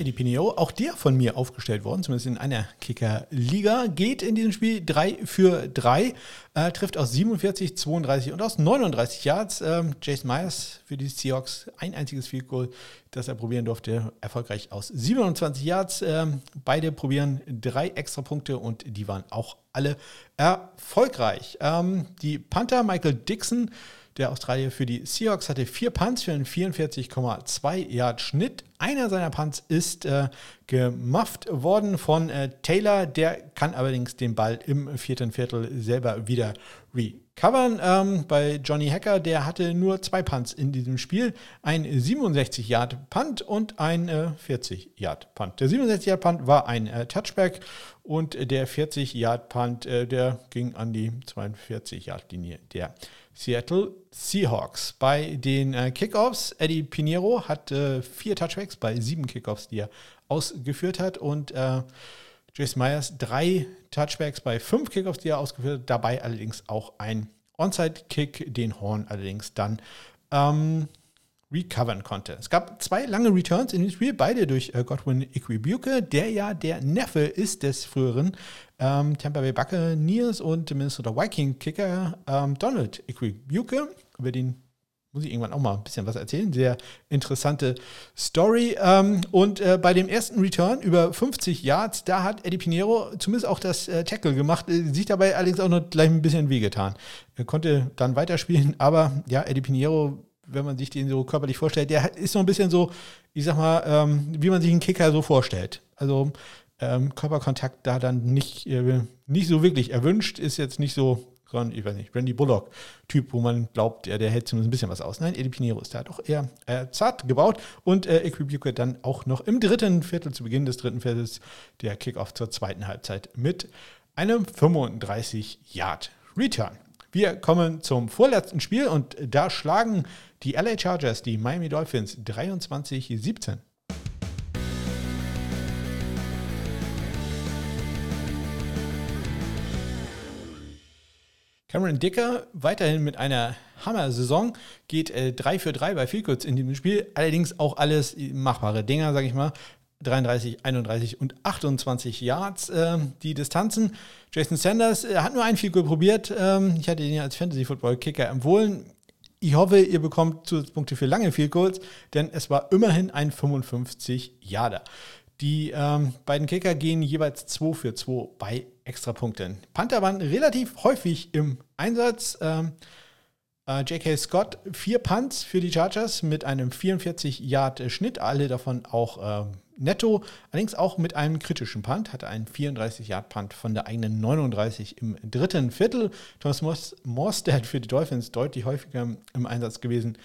Eddie Pineo, auch der von mir aufgestellt worden, zumindest in einer Kicker-Liga, geht in diesem Spiel 3 für 3, äh, trifft aus 47, 32 und aus 39 Yards. Ähm, Jason Myers für die Seahawks ein einziges Field Goal, das er probieren durfte, erfolgreich aus 27 Yards. Ähm, beide probieren drei extra Punkte und die waren auch alle erfolgreich. Ähm, die Panther Michael Dixon der Australier für die Seahawks hatte vier Punts für einen 44,2 Yard Schnitt. Einer seiner Punts ist äh, gemufft worden von äh, Taylor. Der kann allerdings den Ball im vierten Viertel selber wieder recovern. Ähm, bei Johnny Hacker, der hatte nur zwei Punts in diesem Spiel. Ein 67 Yard Punt und ein äh, 40 Yard Punt. Der 67 Yard Punt war ein äh, Touchback und der 40 Yard Punt, äh, der ging an die 42 Yard Linie der Seattle Seahawks. Bei den äh, Kickoffs, Eddie Pinheiro hat äh, vier Touchbacks bei sieben Kickoffs, die er ausgeführt hat. Und äh, Jace Myers drei Touchbacks bei fünf Kickoffs, die er ausgeführt hat. Dabei allerdings auch ein Onside-Kick, den Horn allerdings dann ähm, recovern konnte. Es gab zwei lange Returns in dem Spiel, beide durch äh, Godwin Ikwibuke, der ja der Neffe ist des früheren ähm, Tampa Bay Buccaneers und Minnesota Viking Kicker ähm, Donald Ikwibuke, über den muss ich irgendwann auch mal ein bisschen was erzählen. Sehr interessante Story. Ähm, und äh, bei dem ersten Return über 50 Yards, da hat Eddie Pinheiro zumindest auch das äh, Tackle gemacht, äh, sich dabei allerdings auch noch gleich ein bisschen wehgetan. Er konnte dann weiterspielen, aber ja, Eddie Pinheiro wenn man sich den so körperlich vorstellt, der ist so ein bisschen so, ich sag mal, ähm, wie man sich einen Kicker so vorstellt. Also ähm, Körperkontakt da dann nicht, äh, nicht so wirklich erwünscht, ist jetzt nicht so ich weiß nicht, Randy Bullock-Typ, wo man glaubt, ja, der hält zumindest ein bisschen was aus. Nein, Eddie Pinheiro ist da doch eher äh, zart gebaut und äh, Equibuque dann auch noch im dritten Viertel, zu Beginn des dritten Viertels, der Kickoff zur zweiten Halbzeit mit einem 35-Yard-Return. Wir kommen zum vorletzten Spiel und da schlagen die LA Chargers die Miami Dolphins 23-17. Cameron Dicker weiterhin mit einer Hammer-Saison, geht äh, 3 für 3 bei Vielkürz in diesem Spiel. Allerdings auch alles machbare Dinger, sage ich mal. 33, 31 und 28 Yards äh, die Distanzen. Jason Sanders äh, hat nur ein Field probiert. Ähm, ich hatte ihn ja als Fantasy-Football-Kicker empfohlen. Ich hoffe, ihr bekommt Zusatzpunkte für lange Field Goals, denn es war immerhin ein 55 Yarder. Die ähm, beiden Kicker gehen jeweils 2 für 2 bei Extrapunkten. Panther waren relativ häufig im Einsatz. Ähm, äh, J.K. Scott, vier Punts für die Chargers mit einem 44-Yard-Schnitt, alle davon auch ähm, netto, allerdings auch mit einem kritischen Punt, hatte einen 34-Yard-Punt von der eigenen 39 im dritten Viertel. Thomas Morstead für die Dolphins deutlich häufiger im Einsatz gewesen.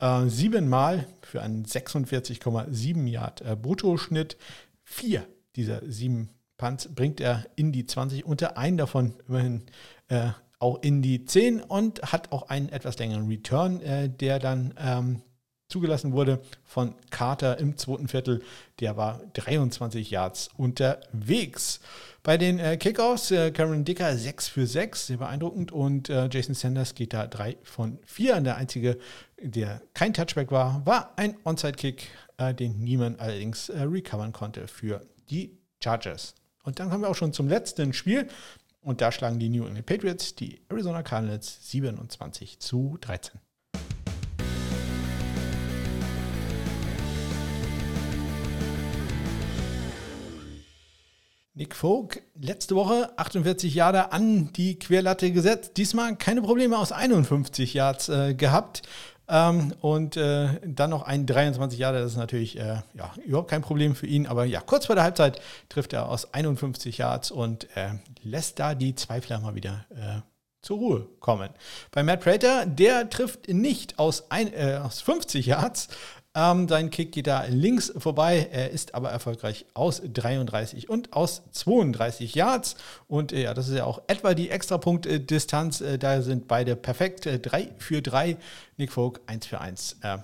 Äh, siebenmal für einen 46,7 Yard äh, Bruttoschnitt. Vier dieser sieben Punts bringt er in die 20, unter einen davon immerhin äh, auch in die 10 und hat auch einen etwas längeren Return, äh, der dann ähm, zugelassen wurde von Carter im zweiten Viertel. Der war 23 Yards unterwegs. Bei den äh, Kickoffs, äh, Cameron Dicker 6 für 6, sehr beeindruckend. Und äh, Jason Sanders geht da 3 von 4. Und der einzige, der kein Touchback war, war ein Onside-Kick, äh, den niemand allerdings äh, recovern konnte für die Chargers. Und dann kommen wir auch schon zum letzten Spiel. Und da schlagen die New England Patriots die Arizona Cardinals 27 zu 13. Nick Folk, letzte Woche 48 Jahre an die Querlatte gesetzt. Diesmal keine Probleme aus 51 Yards äh, gehabt. Ähm, und äh, dann noch ein 23 Jahre, das ist natürlich äh, ja, überhaupt kein Problem für ihn. Aber ja, kurz vor der Halbzeit trifft er aus 51 Yards und äh, lässt da die Zweifler mal wieder äh, zur Ruhe kommen. Bei Matt Prater, der trifft nicht aus, ein, äh, aus 50 Yards, ähm, sein Kick geht da links vorbei. Er ist aber erfolgreich aus 33 und aus 32 Yards. Und äh, ja, das ist ja auch etwa die Extrapunktdistanz. Äh, da sind beide perfekt. Äh, 3 für 3. Nick Folk 1 für 1. Äh,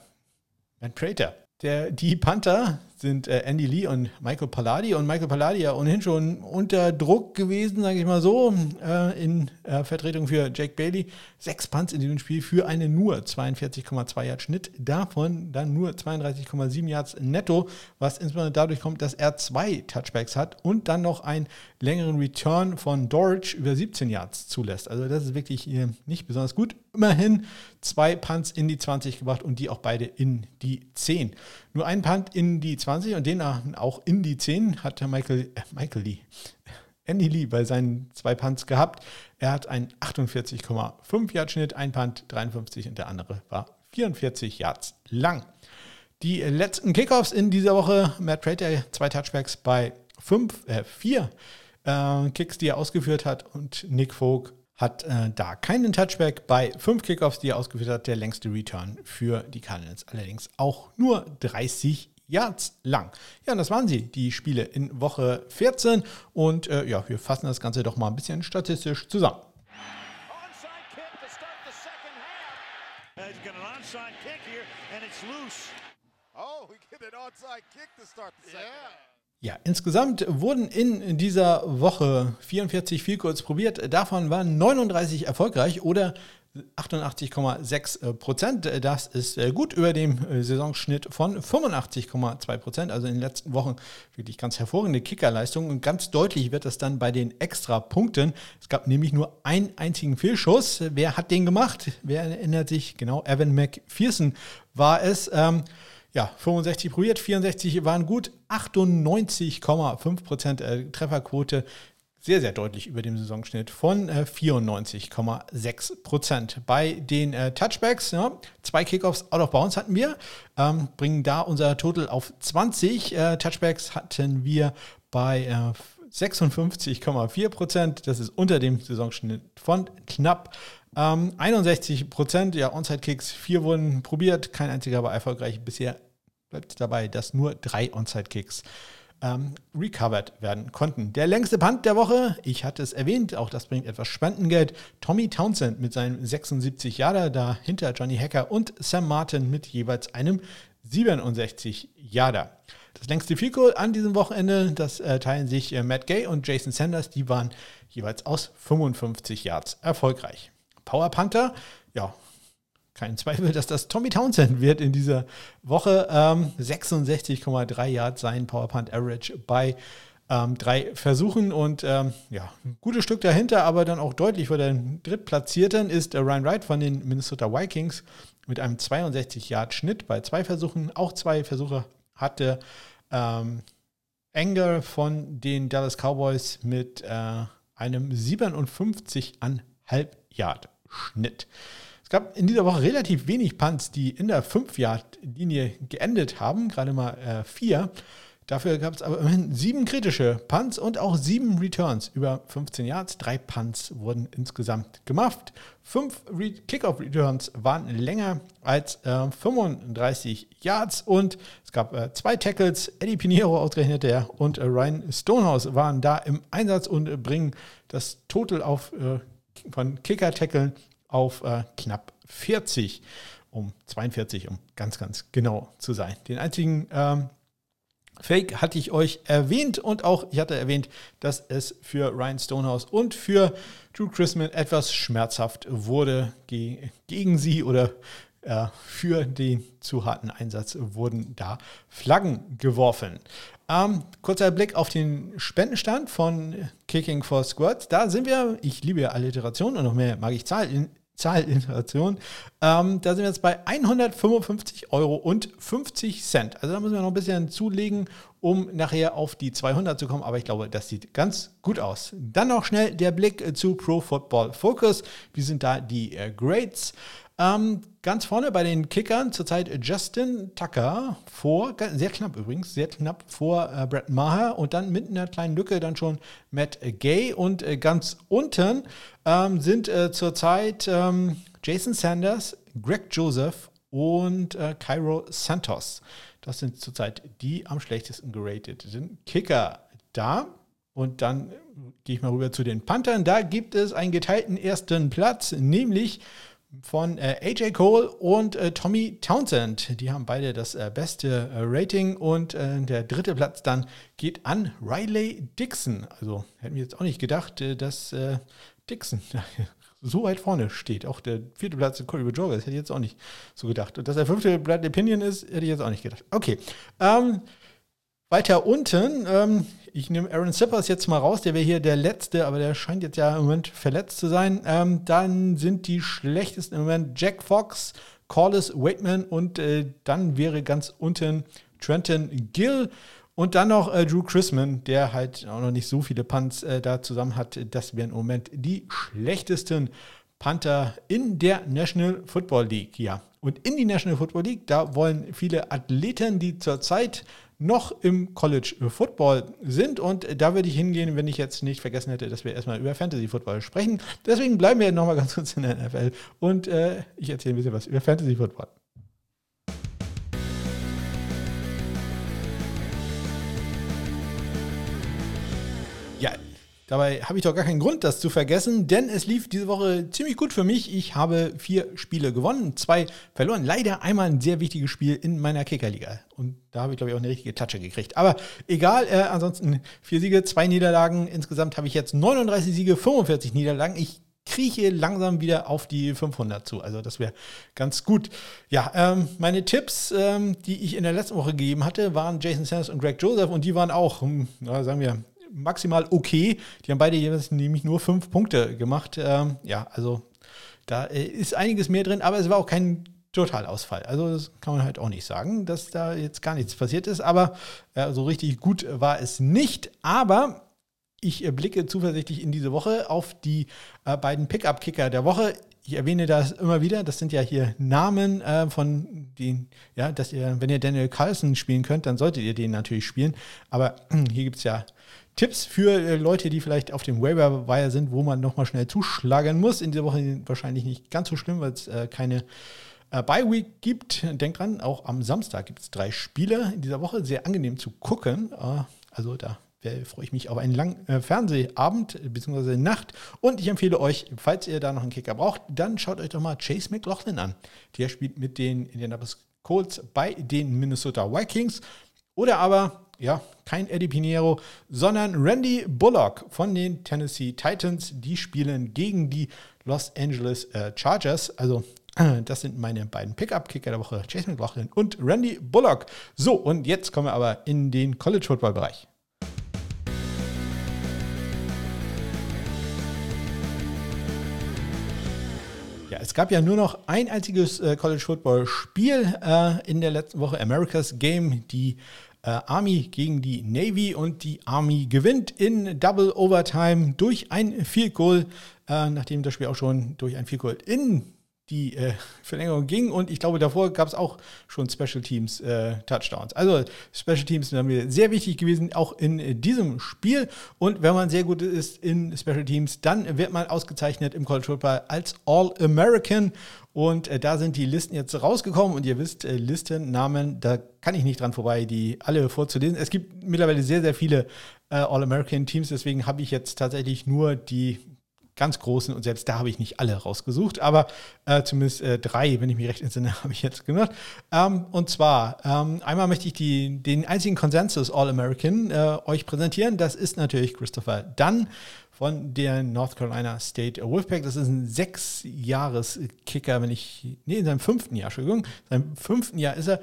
Matt Prater. Der, die Panther sind äh, Andy Lee und Michael Palladi. Und Michael Palladi ja ohnehin schon unter Druck gewesen, sage ich mal so, äh, in äh, Vertretung für Jake Bailey. Sechs Punts in diesem Spiel für einen nur 42,2 Yard Schnitt. Davon dann nur 32,7 Yards netto, was insbesondere dadurch kommt, dass er zwei Touchbacks hat und dann noch einen längeren Return von Dorich über 17 Yards zulässt. Also das ist wirklich nicht besonders gut. Immerhin zwei Punts in die 20 gebracht und die auch beide in die 10. Nur ein Punt in die 20 und den auch in die 10 hat Michael, äh, Michael Lee, Andy Lee bei seinen zwei Punts gehabt. Er hat einen 48,5 Yard Schnitt, ein Punt 53 und der andere war 44 Yards lang. Die letzten Kickoffs in dieser Woche, Matt Prater, zwei Touchbacks bei fünf, äh, vier äh, Kicks, die er ausgeführt hat und Nick Folk hat äh, da keinen Touchback bei fünf Kickoffs, die er ausgeführt hat. Der längste Return für die Cardinals allerdings auch nur 30 Yards lang. Ja, und das waren sie, die Spiele in Woche 14. Und äh, ja, wir fassen das Ganze doch mal ein bisschen statistisch zusammen. Oh, we get an onside kick to start the second yeah. Ja, insgesamt wurden in dieser Woche 44 Vielkurz probiert. Davon waren 39 erfolgreich oder 88,6 Prozent. Das ist äh, gut über dem äh, Saisonschnitt von 85,2 Prozent. Also in den letzten Wochen wirklich ganz hervorragende Kickerleistung. Und ganz deutlich wird das dann bei den Extra-Punkten. Es gab nämlich nur einen einzigen Fehlschuss. Wer hat den gemacht? Wer erinnert sich? Genau, Evan McPherson war es. Ähm, ja, 65 probiert, 64 waren gut, 98,5% äh, Trefferquote, sehr, sehr deutlich über dem Saisonschnitt von äh, 94,6%. Bei den äh, Touchbacks, ja, zwei Kickoffs out of bounds hatten wir, ähm, bringen da unser Total auf 20. Äh, Touchbacks hatten wir bei 56,4 Prozent. Das ist unter dem Saisonschnitt von knapp ähm, 61 Prozent. Ja, Onside-Kicks, vier wurden probiert, kein einziger war erfolgreich. Bisher bleibt dabei, dass nur drei Onside-Kicks ähm, recovered werden konnten. Der längste Punt der Woche, ich hatte es erwähnt, auch das bringt etwas Spendengeld. Tommy Townsend mit seinem 76 Jahre, dahinter Johnny Hacker und Sam Martin mit jeweils einem 67 Jahre. Das längste Field Goal an diesem Wochenende, das äh, teilen sich äh, Matt Gay und Jason Sanders, die waren jeweils aus 55 Yards erfolgreich. Power Panther, ja, kein Zweifel, dass das Tommy Townsend wird in dieser Woche. Ähm, 66,3 Yards sein Power Punt Average bei ähm, drei Versuchen und ähm, ja, ein gutes Stück dahinter, aber dann auch deutlich vor den Drittplatzierten ist Ryan Wright von den Minnesota Vikings mit einem 62 Yard Schnitt bei zwei Versuchen. Auch zwei Versuche hatte ähm, von den Dallas Cowboys mit äh, einem 57,5 Yard Schnitt. Es gab in dieser Woche relativ wenig Punts, die in der 5-Yard-Linie geendet haben, gerade mal äh, vier. Dafür gab es aber immerhin sieben kritische Punts und auch sieben Returns über 15 Yards. Drei Punts wurden insgesamt gemacht. Fünf Re Kickoff-Returns waren länger als äh, 35 Yards und es gab äh, zwei Tackles. Eddie Pinheiro ausgerechnet der und äh, Ryan Stonehouse waren da im Einsatz und bringen das Total auf, äh, von Kicker-Tackeln auf äh, knapp 40 um 42, um ganz, ganz genau zu sein. Den einzigen ähm, Fake hatte ich euch erwähnt und auch ich hatte erwähnt, dass es für Ryan Stonehouse und für Drew Chrisman etwas schmerzhaft wurde ge gegen sie oder äh, für den zu harten Einsatz wurden da Flaggen geworfen. Ähm, kurzer Blick auf den Spendenstand von Kicking for Squirts. Da sind wir, ich liebe ja Alliteration und noch mehr mag ich Zahlen, Zahlinflation. Ähm, da sind wir jetzt bei 155 Euro und 50 Cent. Also da müssen wir noch ein bisschen zulegen, um nachher auf die 200 zu kommen. Aber ich glaube, das sieht ganz gut aus. Dann noch schnell der Blick zu Pro Football Focus. Wie sind da die äh, Grades? Ähm, ganz vorne bei den Kickern zurzeit Justin Tucker vor, sehr knapp übrigens, sehr knapp vor äh, Brett Maher und dann mit einer kleinen Lücke dann schon Matt Gay und äh, ganz unten ähm, sind äh, zurzeit ähm, Jason Sanders, Greg Joseph und äh, Cairo Santos. Das sind zurzeit die am schlechtesten gerateten Kicker da. Und dann gehe ich mal rüber zu den Panthern. Da gibt es einen geteilten ersten Platz, nämlich von äh, AJ Cole und äh, Tommy Townsend. Die haben beide das äh, beste äh, Rating und äh, der dritte Platz dann geht an Riley Dixon. Also hätten wir jetzt auch nicht gedacht, äh, dass Dixon so weit vorne steht. Auch der vierte Platz Corey Bajorga, das hätte ich jetzt auch nicht so gedacht. Und dass der fünfte Bradley Pinion ist, hätte ich jetzt auch nicht gedacht. Okay. Ähm, weiter unten, ähm, ich nehme Aaron Zippers jetzt mal raus, der wäre hier der Letzte, aber der scheint jetzt ja im Moment verletzt zu sein. Ähm, dann sind die schlechtesten im Moment Jack Fox, Corliss Waitman und äh, dann wäre ganz unten Trenton Gill. Und dann noch äh, Drew Chrisman, der halt auch noch nicht so viele Punts äh, da zusammen hat. Das wären im Moment die schlechtesten Panther in der National Football League. Ja, und in die National Football League, da wollen viele Athleten, die zurzeit noch im College Football sind. Und da würde ich hingehen, wenn ich jetzt nicht vergessen hätte, dass wir erstmal über Fantasy Football sprechen. Deswegen bleiben wir nochmal ganz kurz in der NFL und äh, ich erzähle ein bisschen was über Fantasy Football. Dabei habe ich doch gar keinen Grund, das zu vergessen, denn es lief diese Woche ziemlich gut für mich. Ich habe vier Spiele gewonnen, zwei verloren. Leider einmal ein sehr wichtiges Spiel in meiner Kickerliga. Und da habe ich, glaube ich, auch eine richtige Tatsche gekriegt. Aber egal, äh, ansonsten vier Siege, zwei Niederlagen. Insgesamt habe ich jetzt 39 Siege, 45 Niederlagen. Ich krieche langsam wieder auf die 500 zu. Also das wäre ganz gut. Ja, ähm, meine Tipps, ähm, die ich in der letzten Woche gegeben hatte, waren Jason Sanders und Greg Joseph und die waren auch, hm, sagen wir, maximal okay. Die haben beide jeweils nämlich nur fünf Punkte gemacht. Ähm, ja, also da äh, ist einiges mehr drin, aber es war auch kein Totalausfall. Also das kann man halt auch nicht sagen, dass da jetzt gar nichts passiert ist. Aber äh, so richtig gut war es nicht. Aber ich äh, blicke zuversichtlich in diese Woche auf die äh, beiden Pickup-Kicker der Woche. Ich erwähne das immer wieder. Das sind ja hier Namen äh, von den, ja, dass ihr, wenn ihr Daniel Carlson spielen könnt, dann solltet ihr den natürlich spielen. Aber hier gibt es ja Tipps für äh, Leute, die vielleicht auf dem Waiver Wire sind, wo man nochmal schnell zuschlagen muss. In dieser Woche wahrscheinlich nicht ganz so schlimm, weil es äh, keine äh, Bye Week gibt. Denkt dran, auch am Samstag gibt es drei Spiele in dieser Woche. Sehr angenehm zu gucken. Äh, also da freue ich mich auf einen langen äh, Fernsehabend bzw. Nacht. Und ich empfehle euch, falls ihr da noch einen Kicker braucht, dann schaut euch doch mal Chase McLaughlin an. Der spielt mit den Indianapolis Colts bei den Minnesota Vikings. Oder aber ja, kein Eddie Pinheiro, sondern Randy Bullock von den Tennessee Titans. Die spielen gegen die Los Angeles äh, Chargers. Also, äh, das sind meine beiden Pickup-Kicker der Woche, Chase McLaughlin und Randy Bullock. So, und jetzt kommen wir aber in den College-Football-Bereich. Ja, es gab ja nur noch ein einziges äh, College Football Spiel äh, in der letzten Woche, America's Game, die Army gegen die Navy und die Army gewinnt in Double Overtime durch ein Field Goal, äh, nachdem das Spiel auch schon durch ein Field Goal in die äh, Verlängerung ging. Und ich glaube, davor gab es auch schon Special Teams äh, Touchdowns. Also Special Teams sind mir sehr wichtig gewesen, auch in äh, diesem Spiel. Und wenn man sehr gut ist in Special Teams, dann wird man ausgezeichnet im College Football als All-American. Und äh, da sind die Listen jetzt rausgekommen. Und ihr wisst, äh, Listennamen, da kann ich nicht dran vorbei, die alle vorzulesen. Es gibt mittlerweile sehr, sehr viele äh, All-American Teams. Deswegen habe ich jetzt tatsächlich nur die ganz großen und selbst da habe ich nicht alle rausgesucht, aber äh, zumindest äh, drei, wenn ich mich recht entsinne, habe ich jetzt gemacht. Ähm, und zwar, ähm, einmal möchte ich die, den einzigen Konsensus All-American äh, euch präsentieren. Das ist natürlich Christopher Dunn von der North Carolina State Wolfpack. Das ist ein Sechs-Jahres-Kicker, wenn ich, nee, in seinem fünften Jahr, Entschuldigung, in seinem fünften Jahr ist er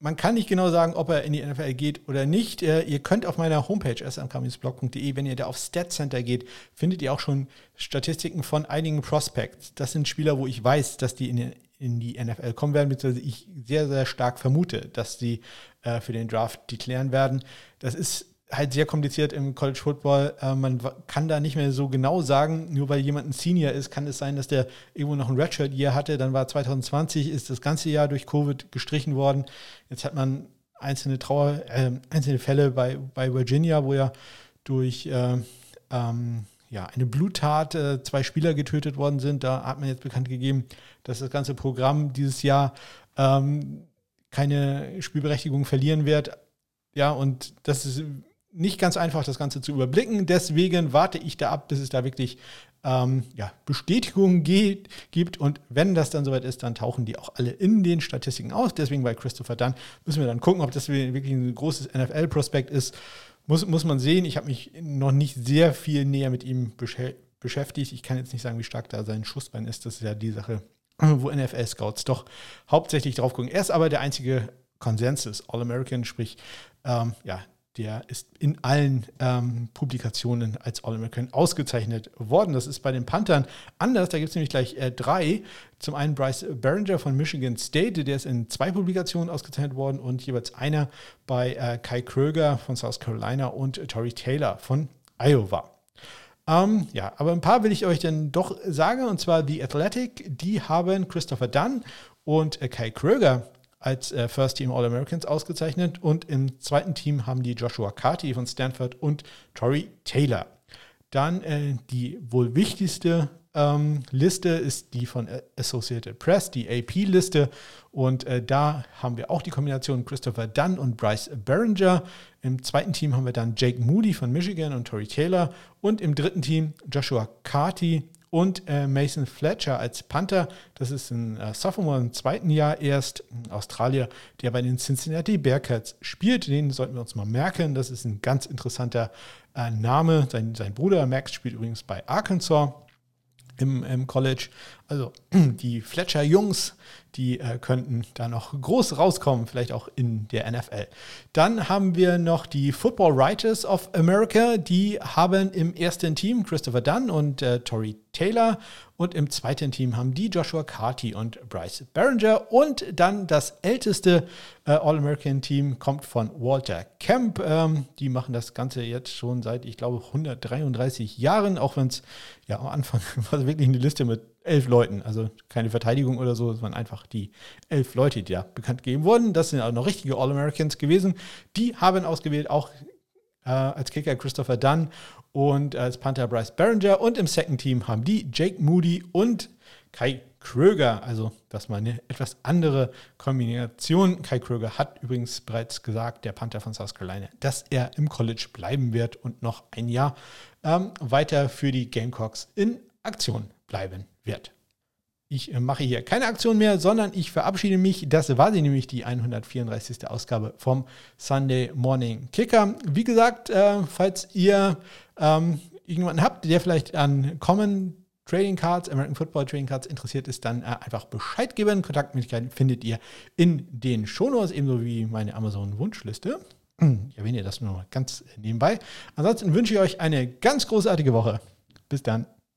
man kann nicht genau sagen, ob er in die NFL geht oder nicht. Äh, ihr könnt auf meiner Homepage smkminsblog.de, wenn ihr da auf Stat Center geht, findet ihr auch schon Statistiken von einigen Prospects. Das sind Spieler, wo ich weiß, dass die in, die, in die NFL kommen werden, beziehungsweise ich sehr, sehr stark vermute, dass sie äh, für den Draft deklären werden. Das ist halt sehr kompliziert im College Football. Äh, man kann da nicht mehr so genau sagen, nur weil jemand ein Senior ist, kann es sein, dass der irgendwo noch ein Redshirt-Year hatte. Dann war 2020, ist das ganze Jahr durch Covid gestrichen worden. Jetzt hat man einzelne Trauer, äh, einzelne Fälle bei, bei Virginia, wo ja durch äh, ähm, ja, eine Bluttat äh, zwei Spieler getötet worden sind. Da hat man jetzt bekannt gegeben, dass das ganze Programm dieses Jahr ähm, keine Spielberechtigung verlieren wird. Ja, und das ist nicht ganz einfach, das Ganze zu überblicken. Deswegen warte ich da ab, bis es da wirklich ähm, ja, Bestätigungen geht, gibt. Und wenn das dann soweit ist, dann tauchen die auch alle in den Statistiken aus. Deswegen bei Christopher Dunn müssen wir dann gucken, ob das wirklich ein großes NFL-Prospekt ist. Muss, muss man sehen. Ich habe mich noch nicht sehr viel näher mit ihm beschäftigt. Ich kann jetzt nicht sagen, wie stark da sein Schussbein ist. Das ist ja die Sache, wo NFL-Scouts doch hauptsächlich drauf gucken. Er ist aber der einzige Konsensus, All-American, sprich, ähm, ja, der ist in allen ähm, Publikationen als All-American ausgezeichnet worden. Das ist bei den Panthern anders. Da gibt es nämlich gleich äh, drei. Zum einen Bryce Behringer von Michigan State, der ist in zwei Publikationen ausgezeichnet worden und jeweils einer bei äh, Kai Kröger von South Carolina und äh, Tori Taylor von Iowa. Ähm, ja, aber ein paar will ich euch dann doch sagen, und zwar The Athletic, die haben Christopher Dunn und äh, Kai Kröger als äh, First Team All-Americans ausgezeichnet. Und im zweiten Team haben die Joshua Carty von Stanford und Tori Taylor. Dann äh, die wohl wichtigste ähm, Liste ist die von Associated Press, die AP-Liste. Und äh, da haben wir auch die Kombination Christopher Dunn und Bryce Behringer. Im zweiten Team haben wir dann Jake Moody von Michigan und Tori Taylor. Und im dritten Team Joshua Carty und äh, Mason Fletcher als Panther. Das ist ein äh, Sophomore im zweiten Jahr erst, ein Australier, der bei den Cincinnati Bearcats spielt. Den sollten wir uns mal merken. Das ist ein ganz interessanter äh, Name. Sein, sein Bruder Max spielt übrigens bei Arkansas im, im College. Also die Fletcher-Jungs, die äh, könnten da noch groß rauskommen, vielleicht auch in der NFL. Dann haben wir noch die Football Writers of America. Die haben im ersten Team Christopher Dunn und äh, Tori Taylor und im zweiten Team haben die Joshua Carty und Bryce Behringer. Und dann das älteste äh, All-American-Team kommt von Walter Kemp. Ähm, die machen das Ganze jetzt schon seit, ich glaube, 133 Jahren, auch wenn es ja am Anfang war wirklich eine Liste mit elf Leuten. Also keine Verteidigung oder so, es waren einfach die elf Leute, die da bekannt gegeben wurden. Das sind auch noch richtige All-Americans gewesen. Die haben ausgewählt auch äh, als Kicker Christopher Dunn und als Panther Bryce Barringer. Und im Second Team haben die Jake Moody und Kai Kröger. Also das mal eine etwas andere Kombination. Kai Kröger hat übrigens bereits gesagt, der Panther von South Carolina, dass er im College bleiben wird und noch ein Jahr ähm, weiter für die Gamecocks in Aktion bleiben wird. Ich äh, mache hier keine Aktion mehr, sondern ich verabschiede mich. Das war sie nämlich, die 134. Ausgabe vom Sunday Morning Kicker. Wie gesagt, äh, falls ihr ähm, irgendjemanden habt, der vielleicht an Common Trading Cards, American Football Trading Cards interessiert ist, dann äh, einfach Bescheid geben. Kontaktmöglichkeiten findet ihr in den Shownotes, ebenso wie meine Amazon-Wunschliste. Ich erwähne das nur ganz nebenbei. Ansonsten wünsche ich euch eine ganz großartige Woche. Bis dann.